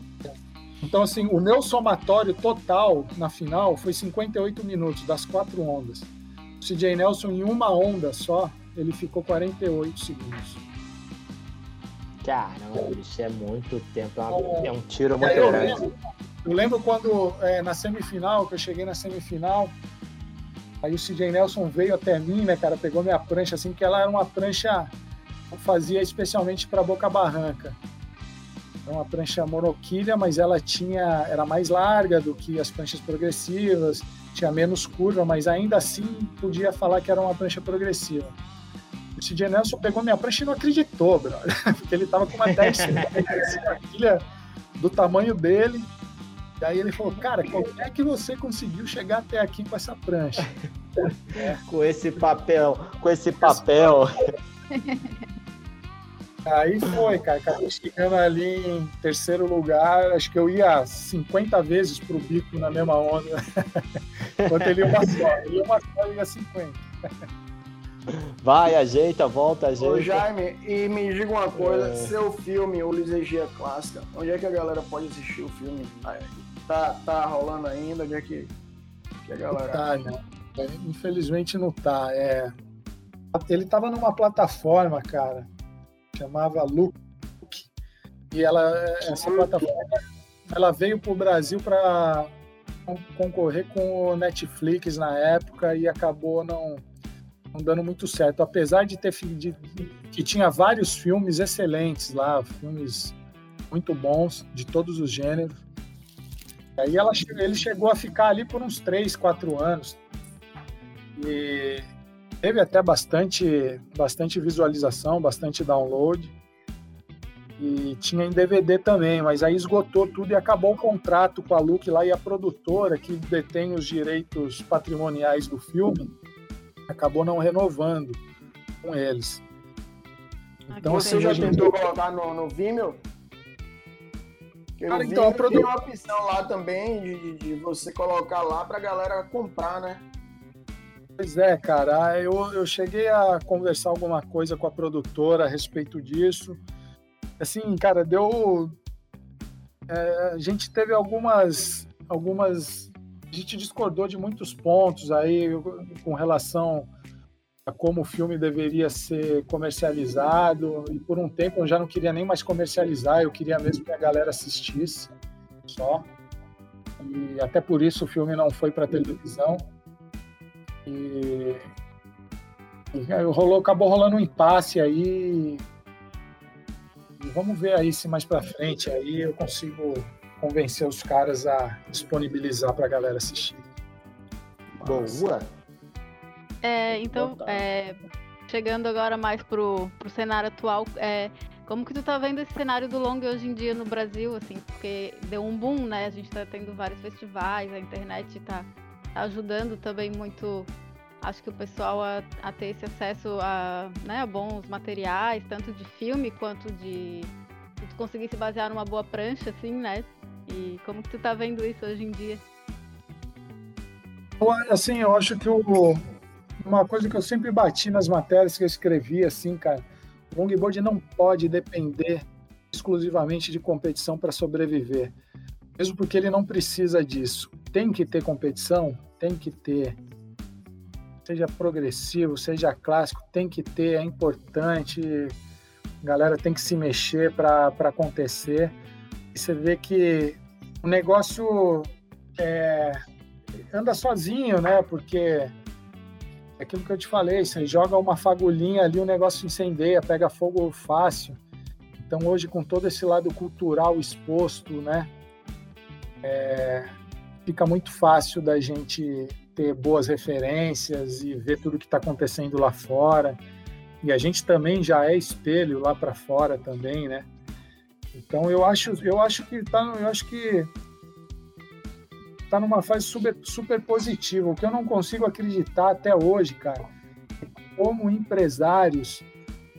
Então, assim, o meu somatório total na final foi 58 minutos, das quatro ondas. O CJ Nelson, em uma onda só, ele ficou 48 segundos. Caramba, isso é muito tempo, é, uma, é um tiro muito eu grande. Lembro, eu lembro quando, é, na semifinal, que eu cheguei na semifinal, aí o CJ Nelson veio até mim, né, cara, pegou minha prancha, assim, que ela era uma prancha que eu fazia especialmente para Boca Barranca. É uma prancha monoquilha, mas ela tinha era mais larga do que as pranchas progressivas, tinha menos curva, mas ainda assim podia falar que era uma prancha progressiva. O CJ Nelson pegou minha prancha e não acreditou, brother, [LAUGHS] porque ele estava com uma 10 quilha [LAUGHS] do tamanho dele. E aí ele falou, cara, como é que você conseguiu chegar até aqui com essa prancha? É. [LAUGHS] com esse papel, com esse papel. Aí foi, cara. Acabei chegando ali em terceiro lugar. Acho que eu ia 50 vezes pro bico na mesma onda. Enquanto ele ia uma só. Ele ia uma só, e ia 50. Vai, ajeita, volta, ajeita. Ô, Jaime, e me diga uma coisa: é... seu filme, o Lisegia Clássica, onde é que a galera pode assistir o filme? Tá, tá rolando ainda? Onde é que, que a galera. Tá, né? Infelizmente não tá. É... Ele tava numa plataforma, cara chamava Look. E ela, essa plataforma, ela veio para o Brasil para concorrer com o Netflix na época e acabou não não dando muito certo, apesar de ter de, que tinha vários filmes excelentes lá, filmes muito bons de todos os gêneros. Aí ela, ele chegou a ficar ali por uns 3, 4 anos. E teve até bastante, bastante visualização, bastante download. E tinha em DVD também, mas aí esgotou tudo e acabou o contrato com a Look lá e a produtora que detém os direitos patrimoniais do filme acabou não renovando com eles. Então, você assim, já tentou colocar no, no Vimeo? Cara, então, produ... tem uma opção lá também de, de você colocar lá para a galera comprar, né? Pois é, cara. Eu, eu cheguei a conversar alguma coisa com a produtora a respeito disso. Assim, cara, deu. É, a gente teve algumas. algumas. A gente discordou de muitos pontos aí com relação a como o filme deveria ser comercializado. E por um tempo eu já não queria nem mais comercializar, eu queria mesmo que a galera assistisse só. E até por isso o filme não foi para televisão. E, e rolou, acabou rolando um impasse aí. E vamos ver aí se mais para frente aí eu consigo convencer os caras a disponibilizar para a galera assistir. Boa! É, então, é, chegando agora mais pro, pro cenário atual, é, como que tu tá vendo esse cenário do long hoje em dia no Brasil, assim, porque deu um boom, né? A gente tá tendo vários festivais, a internet tá ajudando também muito, acho que o pessoal a, a ter esse acesso a, né, a bons materiais, tanto de filme quanto de, de conseguir se basear numa boa prancha, assim, né? E como que tu tá vendo isso hoje em dia? Assim, eu acho que o, uma coisa que eu sempre bati nas matérias que eu escrevi, assim, cara, o longboard não pode depender exclusivamente de competição para sobreviver, mesmo porque ele não precisa disso tem que ter competição, tem que ter. Seja progressivo, seja clássico, tem que ter, é importante. A galera tem que se mexer para acontecer. E você vê que o negócio é, anda sozinho, né? Porque é aquilo que eu te falei, você joga uma fagulhinha ali, o negócio incendeia, pega fogo fácil. Então hoje com todo esse lado cultural exposto, né? É, fica muito fácil da gente ter boas referências e ver tudo que está acontecendo lá fora. E a gente também já é espelho lá para fora também, né? Então eu acho, eu acho que tá, eu acho que tá numa fase super, super positiva. O que eu não consigo acreditar até hoje, cara, como empresários,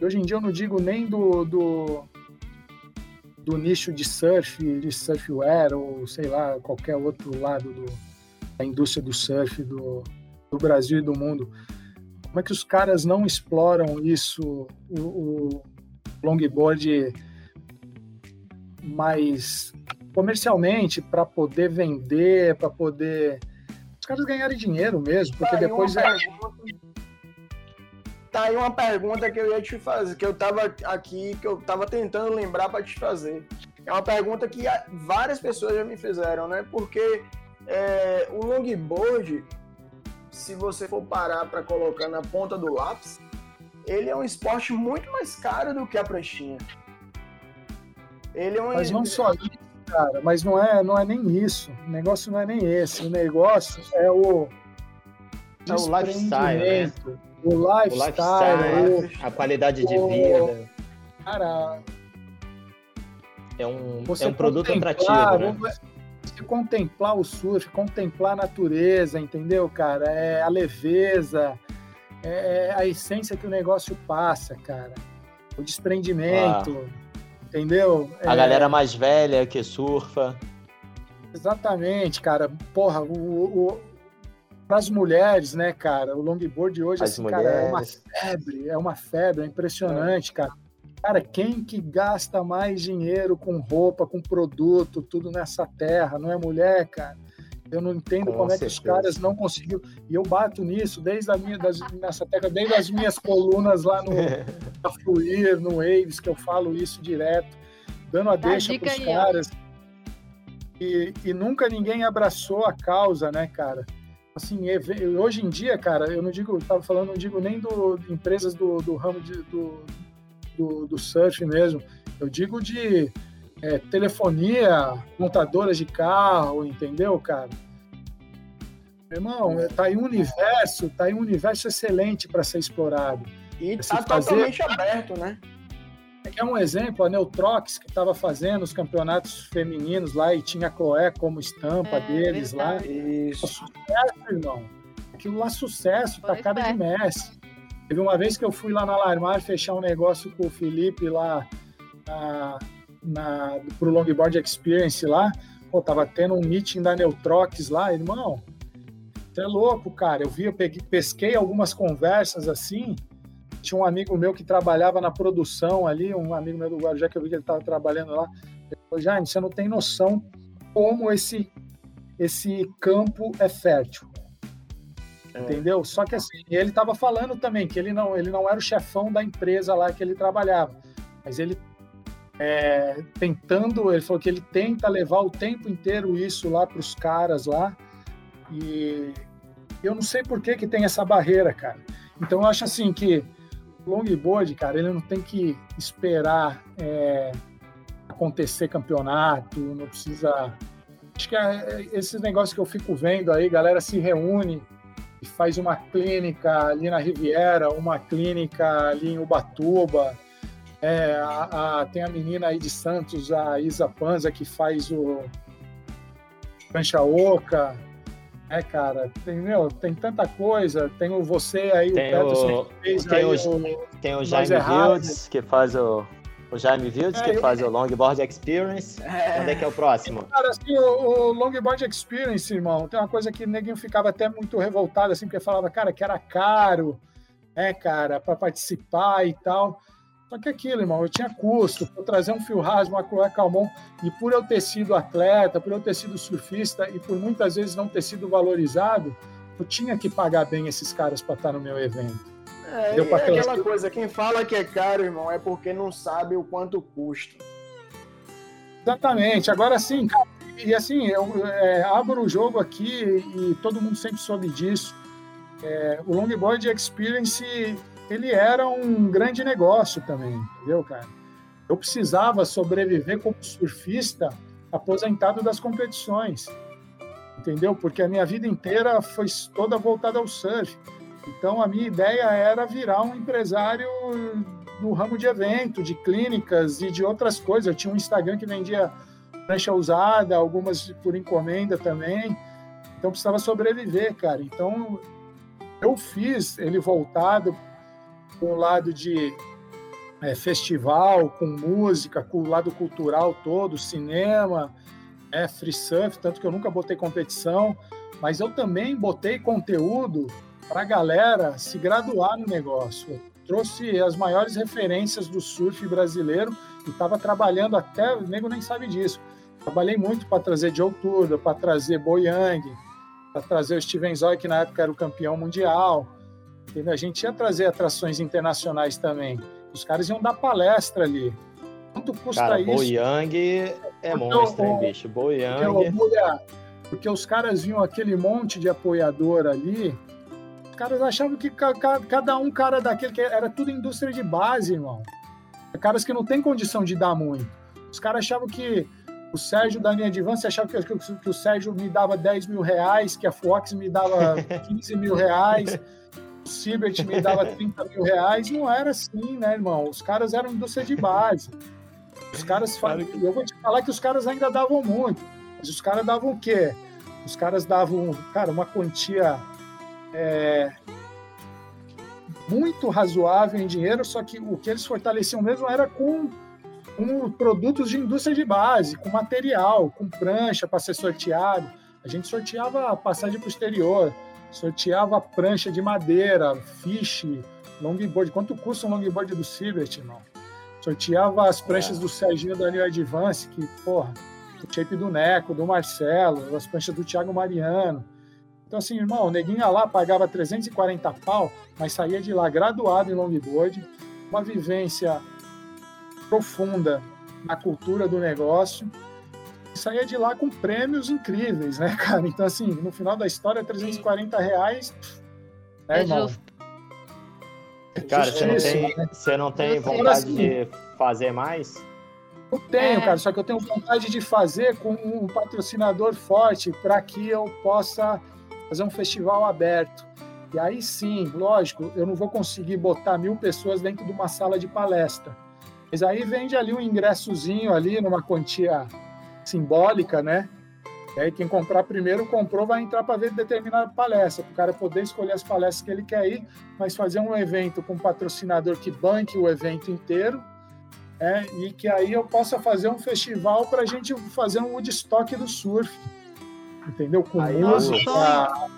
hoje em dia eu não digo nem do, do do nicho de surf, de surfwear ou sei lá, qualquer outro lado do, da indústria do surf do, do Brasil e do mundo. Como é que os caras não exploram isso, o, o longboard mais comercialmente para poder vender, para poder os caras ganharem dinheiro mesmo, porque depois é Tá aí uma pergunta que eu ia te fazer, que eu tava aqui, que eu tava tentando lembrar para te fazer. É uma pergunta que várias pessoas já me fizeram, né? Porque é, o longboard, se você for parar para colocar na ponta do lápis, ele é um esporte muito mais caro do que a pranchinha. Ele é um... Mas não só isso, cara, mas não é, não é nem isso. O negócio não é nem esse. O negócio é o. É o lifestyle, né? o lifestyle, o lifestyle o, a qualidade de vida. Cara, é um, é um produto atrativo, né? Você contemplar o surf, contemplar a natureza, entendeu, cara? É a leveza, é, é a essência que o negócio passa, cara. O desprendimento, ah. Entendeu? A é... galera mais velha que surfa. Exatamente, cara. Porra, o, o para as mulheres, né, cara? O longboard hoje, assim, cara, é uma febre, é uma febre, é impressionante, é. cara. Cara, quem que gasta mais dinheiro com roupa, com produto, tudo nessa terra? Não é mulher, cara? Eu não entendo com como certeza. é que os caras não conseguiram. E eu bato nisso desde a minha, das, nessa terra, desde as minhas colunas lá no [LAUGHS] Fluir, no Waves, que eu falo isso direto, dando a deixa para os caras. E, e nunca ninguém abraçou a causa, né, cara? assim, hoje em dia, cara, eu não digo, estava falando, não digo nem do de empresas do, do ramo de, do, do, do, surf mesmo, eu digo de é, telefonia, montadoras de carro, entendeu, cara? Irmão, tá aí um universo, tá aí um universo excelente para ser explorado. E tá fazer... totalmente aberto, né? É um exemplo, a Neutrox, que estava fazendo os campeonatos femininos lá e tinha a Chloé como estampa é, deles lá. Isso. Sucesso, irmão. Aquilo lá, sucesso, tá cara é. de Messi. Teve uma vez que eu fui lá na Alarmar fechar um negócio com o Felipe lá na, na, pro Longboard Experience lá. Pô, tava tendo um meeting da Neutrox lá, irmão. Você é louco, cara. Eu vi, eu peguei, pesquei algumas conversas assim tinha um amigo meu que trabalhava na produção ali, um amigo meu do Guarujá, que eu vi que ele estava trabalhando lá. Ele falou, Jaime, você não tem noção como esse, esse campo é fértil. É. Entendeu? Só que assim, ele estava falando também que ele não, ele não era o chefão da empresa lá que ele trabalhava, mas ele é, tentando, ele falou que ele tenta levar o tempo inteiro isso lá para os caras lá, e eu não sei por que, que tem essa barreira, cara. Então eu acho assim que longboard, cara, ele não tem que esperar é, acontecer campeonato, não precisa. Acho que é, é, esses negócios que eu fico vendo aí, galera se reúne e faz uma clínica ali na Riviera, uma clínica ali em Ubatuba. É, a, a, tem a menina aí de Santos, a Isa Panza, que faz o Prancha Oca. É, cara, tem, meu, tem tanta coisa. Tem o você aí, tem o Peterson fez tem aí o, o, Tem o Jaime Wilds, que faz o. O Jaime Wilds, é, que eu... faz o Longboard Experience. É... Onde é que é o próximo? Cara, assim, o, o Longboard Experience, irmão, tem uma coisa que ninguém ficava até muito revoltado, assim, porque falava, cara, que era caro, é, cara, para participar e tal. Só que aquilo, irmão, eu tinha custo, para trazer um fio raso, uma Chloé Calmon, e por eu ter sido atleta, por eu ter sido surfista e por muitas vezes não ter sido valorizado, eu tinha que pagar bem esses caras para estar no meu evento. É, Deu é aquela que... coisa, quem fala que é caro, irmão, é porque não sabe o quanto custa. Exatamente. Agora sim, e assim, eu é, abro o jogo aqui e todo mundo sempre soube disso. É, o Longboard Experience ele era um grande negócio também, entendeu, cara? Eu precisava sobreviver como surfista aposentado das competições, entendeu? Porque a minha vida inteira foi toda voltada ao surf. Então a minha ideia era virar um empresário no ramo de evento, de clínicas e de outras coisas. Eu tinha um Instagram que vendia prancha usada, algumas por encomenda também. Então precisava sobreviver, cara. Então eu fiz ele voltado com o lado de é, festival, com música, com o lado cultural todo, cinema, é, free surf, tanto que eu nunca botei competição, mas eu também botei conteúdo para a galera se graduar no negócio. Eu trouxe as maiores referências do surf brasileiro e estava trabalhando até, o nego nem sabe disso. Trabalhei muito para trazer Joe Turda, para trazer Boyang, para trazer o Steven Zoy, que na época era o campeão mundial. A gente ia trazer atrações internacionais também. Os caras iam dar palestra ali. Quanto custa Cara, isso? Boyang é monstro, hein, bicho? Boyang. Porque, porque os caras viam aquele monte de apoiador ali. Os caras achavam que cada um cara daquele que era tudo indústria de base, irmão. Caras que não tem condição de dar muito. Os caras achavam que o Sérgio da linha de Vance achava que, que, que, o Sérgio me dava 10 mil reais, que a Fox me dava [LAUGHS] 15 mil reais o Sibert me dava [LAUGHS] 30 mil reais, não era assim, né, irmão? Os caras eram indústria de base. Os caras, eu vou te falar que os caras ainda davam muito, mas os caras davam o quê? Os caras davam, cara, uma quantia é, muito razoável em dinheiro, só que o que eles fortaleciam mesmo era com, com produtos de indústria de base, com material, com prancha para ser sorteado. A gente sorteava a passagem o exterior, sorteava prancha de madeira, fish, longboard. Quanto custa um longboard do Sibert, irmão? Sorteava as pranchas é. do Serginho da New Advance, que, porra, o shape do Neco, do Marcelo, as pranchas do Thiago Mariano. Então, assim, irmão, o neguinho lá pagava 340 pau, mas saía de lá graduado em longboard, uma vivência profunda na cultura do negócio saía de lá com prêmios incríveis, né, [LAUGHS] cara? Então, assim, no final da história, 340 reais. Né, é irmão? justo. Cara, você não tem, né? você não tem vontade assim, de fazer mais? Eu tenho, é. cara, só que eu tenho vontade de fazer com um patrocinador forte para que eu possa fazer um festival aberto. E aí sim, lógico, eu não vou conseguir botar mil pessoas dentro de uma sala de palestra. Mas aí vende ali um ingressozinho ali numa quantia simbólica, né? E aí quem comprar primeiro comprou vai entrar para ver determinada palestra, para o cara poder escolher as palestras que ele quer ir, mas fazer um evento com um patrocinador que banque o evento inteiro, é, e que aí eu possa fazer um festival para a gente fazer um Woodstock do surf, entendeu? Com aí, música.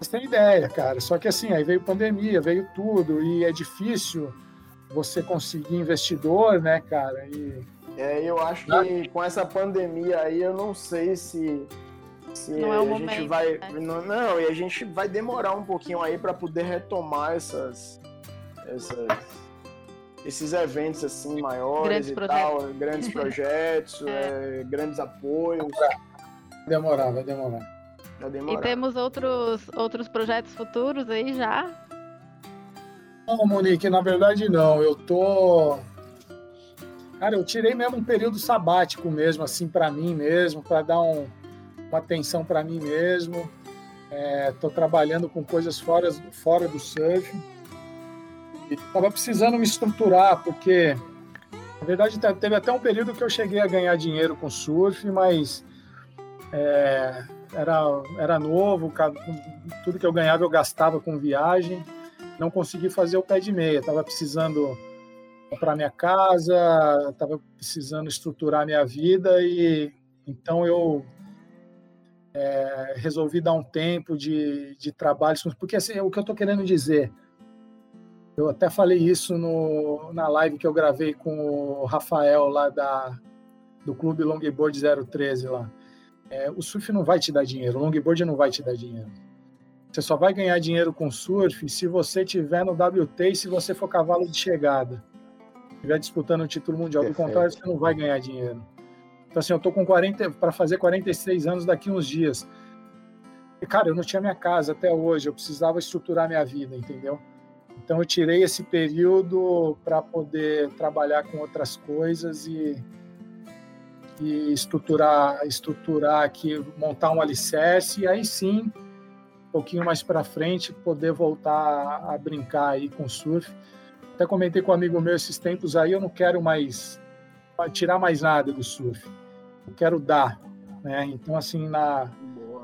Você tem ideia, cara. Só que assim, aí veio pandemia, veio tudo, e é difícil você conseguir investidor, né, cara? E é, eu acho que com essa pandemia aí, eu não sei se, se não é a momento, gente vai. Né? Não, não, e a gente vai demorar um pouquinho aí para poder retomar essas, essas, esses eventos assim maiores grandes e projetos. tal, grandes [LAUGHS] projetos, é. É, grandes apoios. Vai demorar, vai demorar. Vai demorar. E temos outros, outros projetos futuros aí já? Não, Monique, na verdade não. Eu tô Cara, eu tirei mesmo um período sabático mesmo, assim, para mim mesmo, para dar um, uma atenção para mim mesmo. Estou é, trabalhando com coisas fora, fora do surf. Estava precisando me estruturar, porque, na verdade, teve até um período que eu cheguei a ganhar dinheiro com surf, mas é, era, era novo, tudo que eu ganhava eu gastava com viagem. Não consegui fazer o pé de meia, estava precisando comprar minha casa, estava precisando estruturar minha vida e então eu é, resolvi dar um tempo de, de trabalho, porque assim, o que eu estou querendo dizer, eu até falei isso no, na live que eu gravei com o Rafael lá da, do Clube Longboard 013 lá. É, o surf não vai te dar dinheiro, o longboard não vai te dar dinheiro. Você só vai ganhar dinheiro com surf se você tiver no WT e se você for cavalo de chegada estiver disputando o título mundial. Perfeito. Do contrário, você não vai ganhar dinheiro. Então, assim, eu tô com 40 para fazer 46 anos daqui uns dias. E, cara, eu não tinha minha casa até hoje, eu precisava estruturar minha vida, entendeu? Então, eu tirei esse período para poder trabalhar com outras coisas e, e estruturar, estruturar aqui, montar um alicerce, e aí sim, um pouquinho mais para frente, poder voltar a brincar aí com surf até comentei com um amigo meu esses tempos aí, eu não quero mais tirar mais nada do surf. Eu quero dar, né? Então assim, na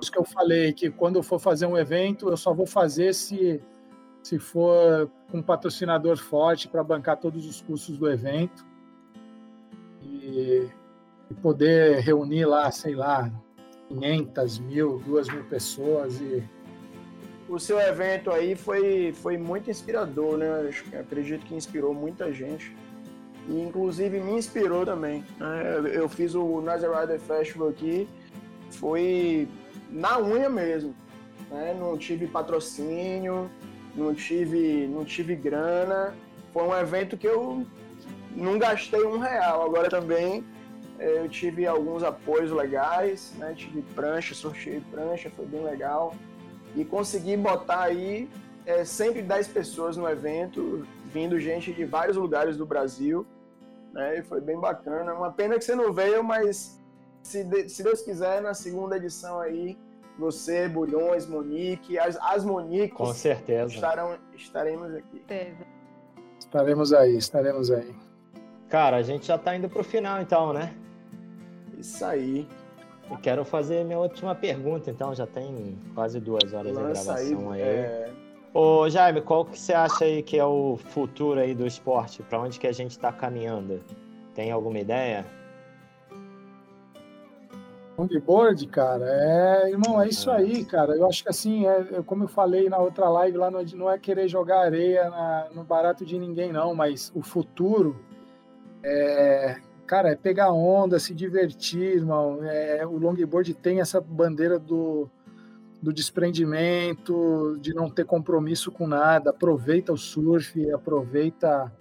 isso que eu falei que quando eu for fazer um evento, eu só vou fazer se se for com um patrocinador forte para bancar todos os custos do evento e, e, poder reunir lá, sei lá, 500 mil, 2 mil pessoas e o seu evento aí foi, foi muito inspirador, né? acredito que inspirou muita gente. E inclusive me inspirou também. Né? Eu fiz o Rider Festival aqui, foi na unha mesmo. Né? Não tive patrocínio, não tive, não tive grana. Foi um evento que eu não gastei um real. Agora também eh, eu tive alguns apoios legais, né? Tive prancha, sorteio prancha, foi bem legal e conseguir botar aí é, 110 pessoas no evento, vindo gente de vários lugares do Brasil, né? E foi bem bacana. Uma pena que você não veio, mas se, de, se Deus quiser, na segunda edição aí, você, Bulhões, Monique, as, as Moniques. Com certeza. Estarão, estaremos aqui. Estaremos aí, estaremos aí. Cara, a gente já está indo para o final então, né? Isso aí. Eu quero fazer minha última pergunta, então já tem quase duas horas Lança de gravação aí. aí. É... Ô Jaime, qual que você acha aí que é o futuro aí do esporte? Para onde que a gente está caminhando? Tem alguma ideia? Longboard, cara, é, irmão, é isso aí, cara. Eu acho que assim, é, como eu falei na outra live lá, não é querer jogar areia na, no barato de ninguém, não, mas o futuro é, cara, é pegar onda, se divertir, irmão. É, o longboard tem essa bandeira do, do desprendimento, de não ter compromisso com nada. Aproveita o surf, aproveita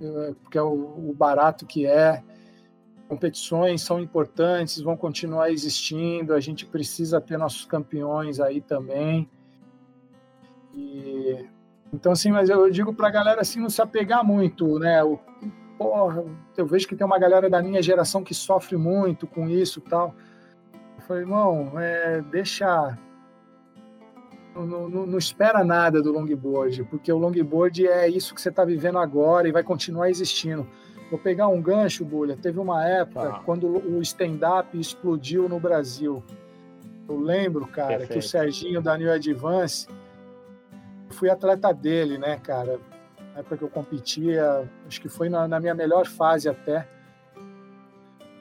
é, porque é o, o barato que é. competições são importantes, vão continuar existindo, a gente precisa ter nossos campeões aí também. E, então, assim, mas eu digo para a galera assim, não se apegar muito, né? O, porra, eu vejo que tem uma galera da minha geração que sofre muito com isso e tal. Eu falei, irmão, é, deixa. Não, não, não, espera nada do longboard, porque o longboard é isso que você está vivendo agora e vai continuar existindo. Vou pegar um gancho, Bulha. Teve uma época ah. quando o stand-up explodiu no Brasil. Eu lembro, cara, Perfeito. que o Serginho da New Advance, fui atleta dele, né, cara? Na época que eu competia, acho que foi na, na minha melhor fase até.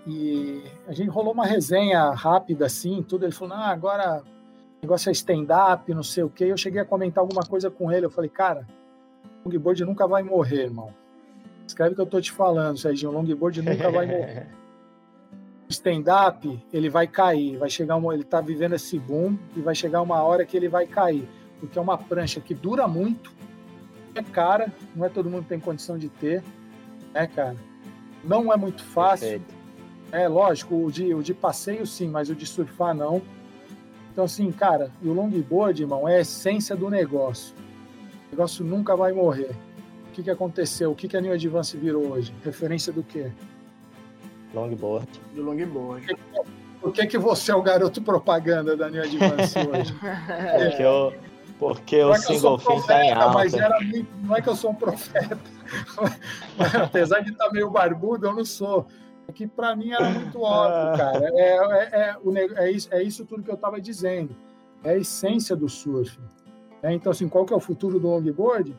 E a gente rolou uma resenha rápida assim, tudo. Ele falou: ah, agora o negócio é stand-up, não sei o quê. Eu cheguei a comentar alguma coisa com ele. Eu falei: cara, o longboard nunca vai morrer, irmão. Escreve o que eu tô te falando, Serginho. O longboard nunca vai morrer. [LAUGHS] Stand-up, ele vai cair. Vai chegar uma, ele tá vivendo esse boom e vai chegar uma hora que ele vai cair. Porque é uma prancha que dura muito, é cara, não é todo mundo que tem condição de ter, né, cara? Não é muito fácil. Perfeito. É lógico, o de, o de passeio sim, mas o de surfar não. Então, assim, cara, e o longboard, irmão, é a essência do negócio. O negócio nunca vai morrer que, que aconteceu? O que, que a New Advance virou hoje? Referência do quê? Longboard. Do longboard. Por que, que você é o garoto propaganda da New Advance hoje? [LAUGHS] Porque, eu, porque o single fin tá em alta. Mas era não é que eu sou um profeta. [LAUGHS] Apesar de estar meio barbudo, eu não sou. É que para mim era muito óbvio, ah. cara. É, é, é, é, isso, é isso tudo que eu estava dizendo. É a essência do surf. É, então, assim, qual que é o futuro do longboard?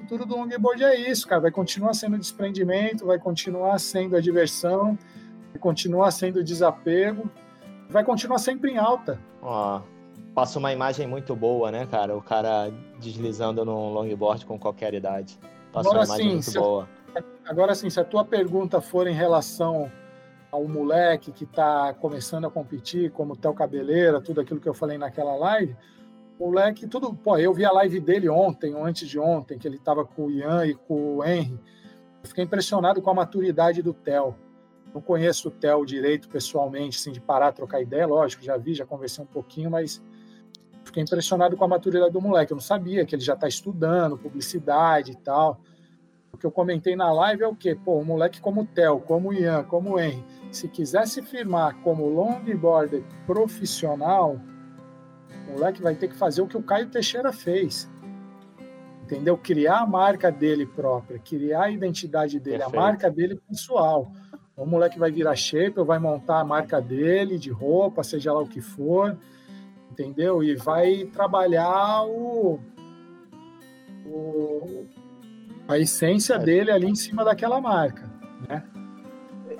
futuro do longboard é isso, cara. Vai continuar sendo desprendimento, vai continuar sendo a diversão, vai continuar sendo desapego, vai continuar sempre em alta. Ó, passa uma imagem muito boa, né, cara? O cara deslizando no longboard com qualquer idade. Passa agora, uma imagem muito boa. agora sim, se a tua pergunta for em relação ao moleque que está começando a competir, como o Theo Cabeleira, tudo aquilo que eu falei naquela live, moleque, tudo. Pô, eu vi a live dele ontem, ou antes de ontem, que ele estava com o Ian e com o Henry. Eu fiquei impressionado com a maturidade do Theo. Não conheço o Theo direito pessoalmente, assim, de parar, trocar ideia, lógico, já vi, já conversei um pouquinho, mas fiquei impressionado com a maturidade do moleque. Eu não sabia que ele já está estudando publicidade e tal. O que eu comentei na live é o quê? Pô, um moleque como o Theo, como o Ian, como o Henry, se quisesse firmar como longboarder profissional, o moleque vai ter que fazer o que o Caio Teixeira fez. Entendeu? Criar a marca dele própria, criar a identidade dele, Perfeito. a marca dele pessoal. O moleque vai virar shape, vai montar a marca dele de roupa, seja lá o que for, entendeu? E vai trabalhar o, o a essência é. dele ali em cima daquela marca, né?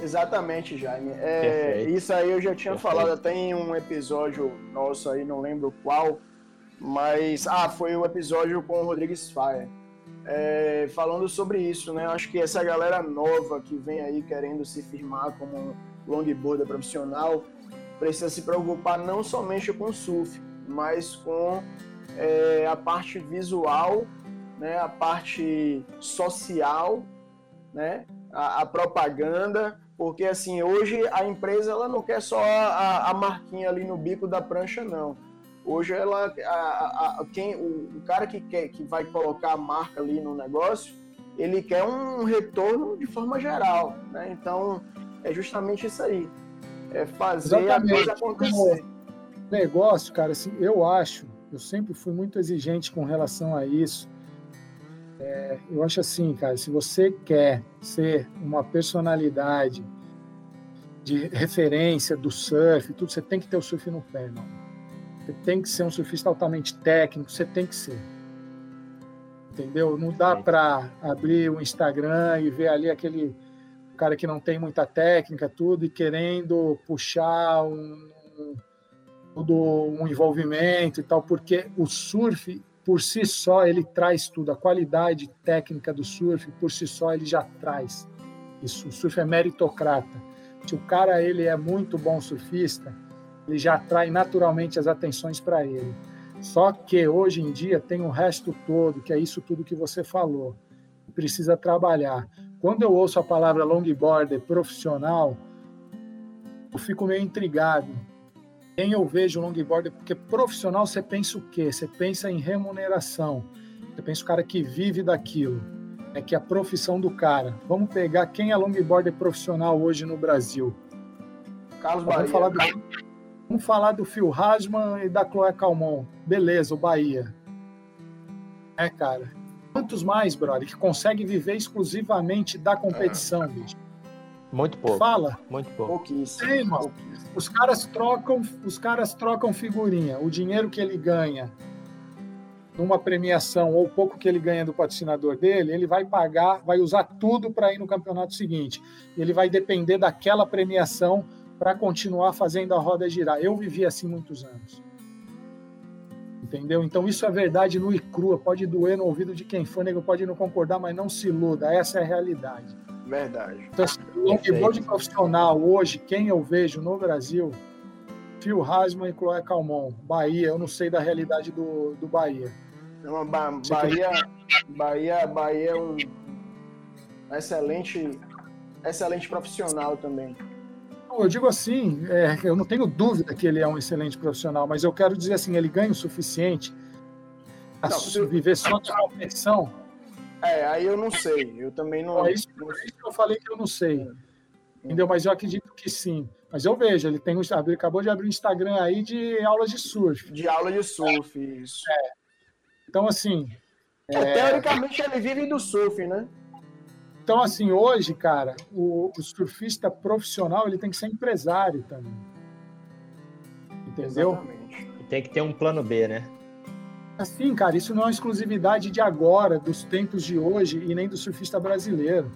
Exatamente, Jaime. É, isso aí eu já tinha Perfeito. falado até em um episódio nosso aí, não lembro qual, mas ah, foi o episódio com o Rodrigues Fire. É, falando sobre isso, né? Acho que essa galera nova que vem aí querendo se firmar como um longboarder profissional precisa se preocupar não somente com o surf, mas com é, a parte visual, né? A parte social, né? a, a propaganda porque assim, hoje a empresa ela não quer só a, a marquinha ali no bico da prancha, não. Hoje ela, a, quem, o, o, cara que quer, que vai colocar a marca ali no negócio, ele quer um retorno de forma geral, né? Então é justamente isso aí, é fazer Exatamente. a coisa acontecer. Negócio, cara, assim, eu acho, eu sempre fui muito exigente com relação a isso. É, eu acho assim, cara, se você quer ser uma personalidade de referência do surf, tudo, você tem que ter o surf no pé, não. Você tem que ser um surfista altamente técnico, você tem que ser. Entendeu? Não dá para abrir o Instagram e ver ali aquele cara que não tem muita técnica, tudo, e querendo puxar um, um, um envolvimento e tal, porque o surf por si só ele traz tudo, a qualidade técnica do surf por si só ele já traz. Isso, o surf é meritocrata. Se o cara ele é muito bom surfista, ele já atrai naturalmente as atenções para ele. Só que hoje em dia tem o resto todo, que é isso tudo que você falou. Precisa trabalhar. Quando eu ouço a palavra longboarder profissional, eu fico meio intrigado. Quem eu vejo longboard, porque profissional você pensa o quê? Você pensa em remuneração. Você pensa o cara que vive daquilo. É que a profissão do cara. Vamos pegar quem é longboarder profissional hoje no Brasil. Carlos Bahia. Vamos falar do, vamos falar do Phil Hasman e da Chloé Calmon. Beleza, o Bahia. É, cara. Quantos mais, brother, que consegue viver exclusivamente da competição, bicho? Muito pouco. Fala. Muito pouco. Pouquíssimo. Tem, mano. Os caras trocam, os caras trocam figurinha. O dinheiro que ele ganha numa premiação ou o pouco que ele ganha do patrocinador dele, ele vai pagar, vai usar tudo para ir no campeonato seguinte. Ele vai depender daquela premiação para continuar fazendo a roda girar. Eu vivi assim muitos anos. Entendeu? Então isso é verdade no e crua, pode doer no ouvido de quem for, nego pode não concordar, mas não se iluda, essa é a realidade. Verdade. Então, assim, longboard profissional hoje, quem eu vejo no Brasil, Phil Hasman e Chloé Calmon, Bahia, eu não sei da realidade do, do Bahia. Não, ba Bahia, Bahia, Bahia é um excelente, excelente profissional também. Eu digo assim, é, eu não tenho dúvida que ele é um excelente profissional, mas eu quero dizer assim, ele ganha o suficiente para viver só da competição. É, aí eu não sei, eu também não. É isso, é isso que eu falei que eu não sei, entendeu? Mas eu acredito que sim. Mas eu vejo, ele tem um, ele acabou de abrir um Instagram aí de aulas de surf. De aula de surf, isso. É. Então, assim. É, teoricamente ele vive do surf, né? Então, assim, hoje, cara, o, o, surfista profissional ele tem que ser empresário também. Entendeu? Exatamente. E tem que ter um plano B, né? Assim, cara, isso não é uma exclusividade de agora, dos tempos de hoje e nem do surfista brasileiro.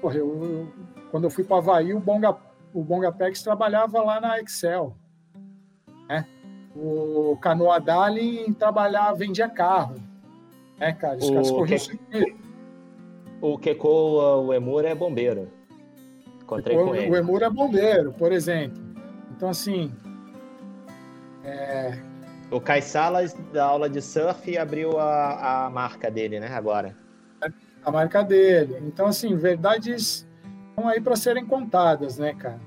Porra, eu, eu, quando eu fui para o Havaí, o Bonga, o Bonga Pex trabalhava lá na Excel. Né? O Canoa Darling trabalhava, vendia carro. Né, cara? Os caras corriam o Keko, o Emura é bombeiro. Encontrei o, com ele. O Emura é bombeiro, por exemplo. Então, assim. É... O Kai Salas, da aula de surf, abriu a, a marca dele, né? Agora. A marca dele. Então, assim, verdades estão aí para serem contadas, né, cara?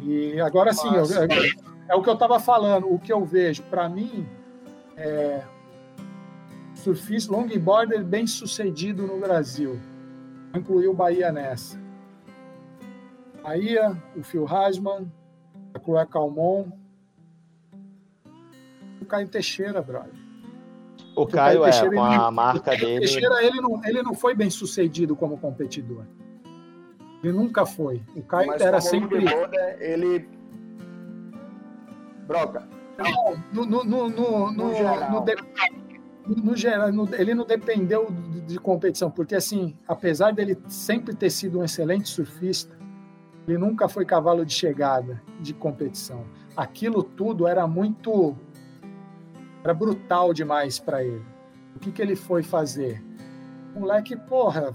E agora, sim, é o que eu estava falando. O que eu vejo, para mim, é surfista longboarder bem sucedido no Brasil incluiu o Bahia nessa. Bahia, o Phil Hasman, a Chloé Calmon, o Caio Teixeira, brother. O, Caio, Caio é, com a ele, marca dele. Teixeira, ele não, ele não foi bem sucedido como competidor. Ele nunca foi. O Caio Mas era sempre. Ele. Broca. Não, no, no, no, no, no, no, no geral, ele não dependeu de competição, porque assim, apesar dele sempre ter sido um excelente surfista, ele nunca foi cavalo de chegada de competição. Aquilo tudo era muito era brutal demais para ele. O que, que ele foi fazer? O moleque, porra,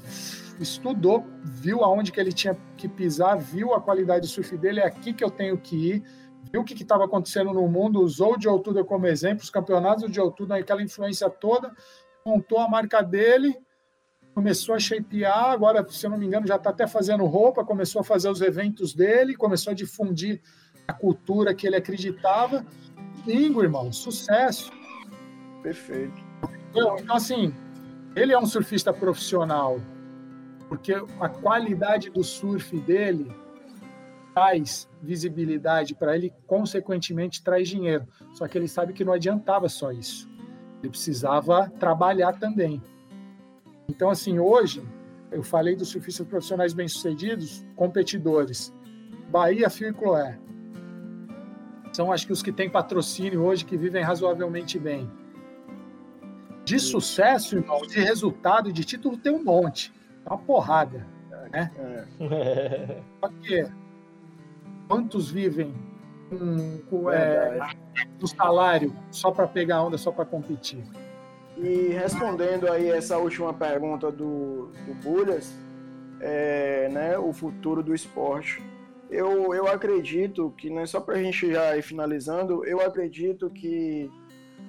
estudou, viu aonde que ele tinha que pisar, viu a qualidade do surf dele, é aqui que eu tenho que ir viu o que estava acontecendo no mundo, usou o Joe Tudor como exemplo, os campeonatos do Joe Tudor, aquela influência toda, montou a marca dele, começou a shapear, agora, se eu não me engano, já está até fazendo roupa, começou a fazer os eventos dele, começou a difundir a cultura que ele acreditava. Bingo, irmão, sucesso. Perfeito. Então, assim, ele é um surfista profissional, porque a qualidade do surf dele traz visibilidade para ele, consequentemente traz dinheiro. Só que ele sabe que não adiantava só isso. Ele precisava trabalhar também. Então, assim, hoje, eu falei dos surfistas profissionais bem-sucedidos, competidores. Bahia, Fio e Cloé. São, acho que, os que têm patrocínio hoje, que vivem razoavelmente bem. De sucesso, irmão, de resultado, de título, tem um monte. Uma porrada. Né? É. Só que Quantos vivem com, com é, do salário só para pegar onda, só para competir? E respondendo aí essa última pergunta do, do Bulhas, é, né, o futuro do esporte. Eu, eu acredito que, né, só para a gente já ir finalizando, eu acredito que,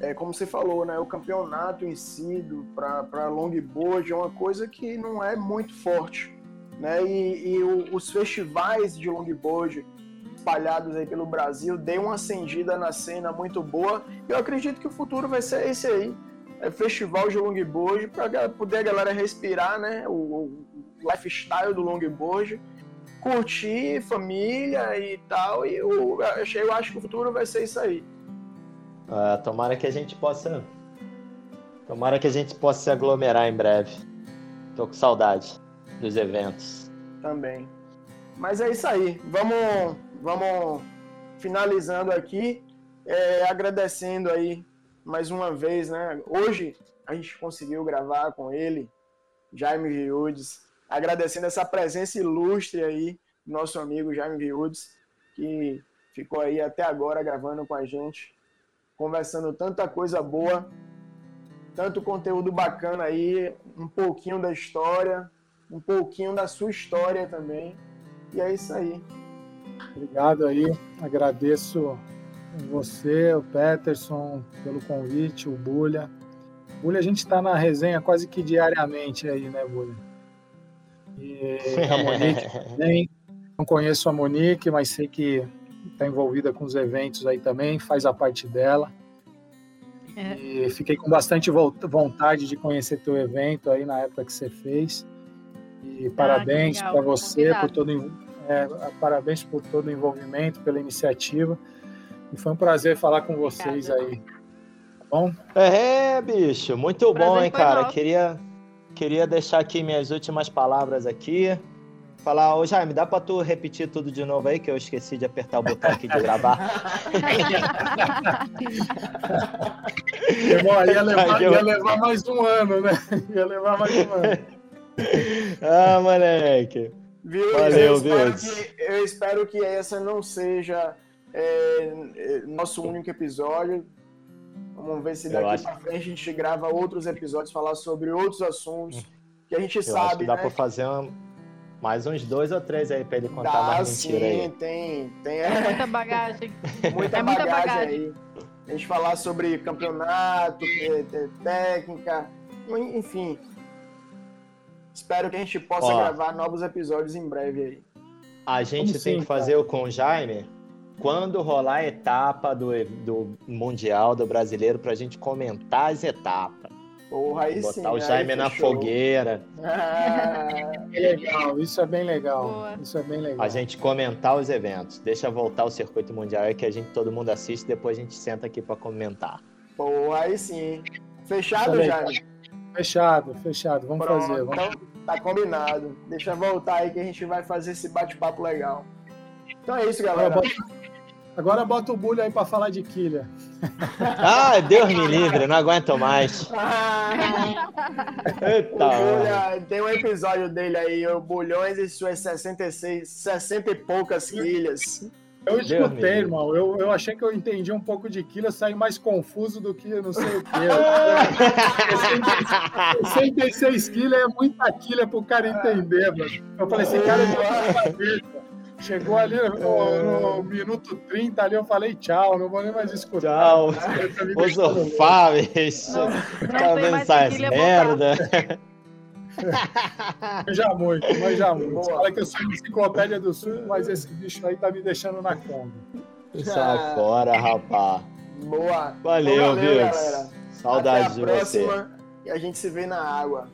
é, como você falou, né, o campeonato em si para longboard é uma coisa que não é muito forte. Né, e, e o, os festivais de longboard espalhados aí pelo Brasil, dê uma acendida na cena muito boa. Eu acredito que o futuro vai ser esse aí. É festival de longboard para poder a galera respirar, né? O, o lifestyle do longboard, curtir família e tal. E eu, eu acho que o futuro vai ser isso aí. Uh, tomara que a gente possa. Tomara que a gente possa se aglomerar em breve. Tô com saudade dos eventos. Também. Mas é isso aí. Vamos, vamos finalizando aqui, é, agradecendo aí mais uma vez, né? Hoje a gente conseguiu gravar com ele, Jaime Viudes, agradecendo essa presença ilustre aí, nosso amigo Jaime Viudes, que ficou aí até agora gravando com a gente, conversando tanta coisa boa, tanto conteúdo bacana aí, um pouquinho da história, um pouquinho da sua história também. E é isso aí. Obrigado aí, agradeço você, o Peterson, pelo convite, o Bulha. Bulha, a gente está na resenha quase que diariamente aí, né, Bulha? E [LAUGHS] a Monique também. Não conheço a Monique, mas sei que está envolvida com os eventos aí também, faz a parte dela. É. E fiquei com bastante vontade de conhecer teu evento aí na época que você fez. E ah, parabéns para você por todo é, parabéns por todo o envolvimento, pela iniciativa. E foi um prazer falar com vocês aí. Tá bom? É, bicho, muito bom, hein, cara. Queria, queria deixar aqui minhas últimas palavras aqui. Falar, ô Jaime, dá pra tu repetir tudo de novo aí, que eu esqueci de apertar o botão aqui de gravar. [LAUGHS] ia, levar, ia levar mais um ano, né? Ia levar mais um ano. [LAUGHS] ah, moleque. Viu? Valeu, eu espero, que, eu espero que essa não seja é, é, nosso único episódio. Vamos ver se daqui acho... para frente a gente grava outros episódios, falar sobre outros assuntos que a gente eu sabe. Acho que dá né? para fazer uma... mais uns dois ou três aí para ele contar dá, mais mentira sim, aí. Tem, tem. É muita bagagem. [LAUGHS] muita, é bagagem muita bagagem aí. A gente falar sobre campeonato, técnica, enfim. Espero que a gente possa Ó, gravar novos episódios em breve aí. A gente Como tem sim, que fazer cara? o com o Jaime quando rolar a etapa do, do Mundial do Brasileiro pra gente comentar as etapas. Porra, aí Botar sim, o Jaime na fechou. fogueira. Ah, [LAUGHS] é legal, isso é bem legal. Boa. Isso é bem legal. A gente comentar os eventos. Deixa voltar o circuito mundial é que a gente todo mundo assiste, depois a gente senta aqui para comentar. Porra, aí sim. Fechado, Jaime? Fechado, fechado. Vamos Pronto, fazer. Vamos... Então, tá combinado. Deixa voltar aí que a gente vai fazer esse bate-papo legal. Então é isso, galera. Agora bota o bulho aí para falar de quilha. [LAUGHS] Ah, Deus me livre, não aguento mais. [LAUGHS] Eita. Bulha, tem um episódio dele aí, o Bulhões e suas 66, 60 e poucas quilhas. Eu escutei, irmão. Eu, eu achei que eu entendi um pouco de quilha, saí mais confuso do que não sei o quê. 66 quilos é muita quilha pro cara entender, mano. Eu falei, esse cara é cabeça. Chegou ali no, no, minuto 30 ali, eu falei tchau, não vou nem mais escutar. Tchau. Osofá, bicho. Tá vendo essas merda? [LAUGHS] já muito, mas já muito. Fala que eu sou enciclopédia do sul, mas esse bicho aí tá me deixando na Kombi. Sai ah. fora, rapá. Boa. Valeu, então, valeu Saudades de você. E a gente se vê na água.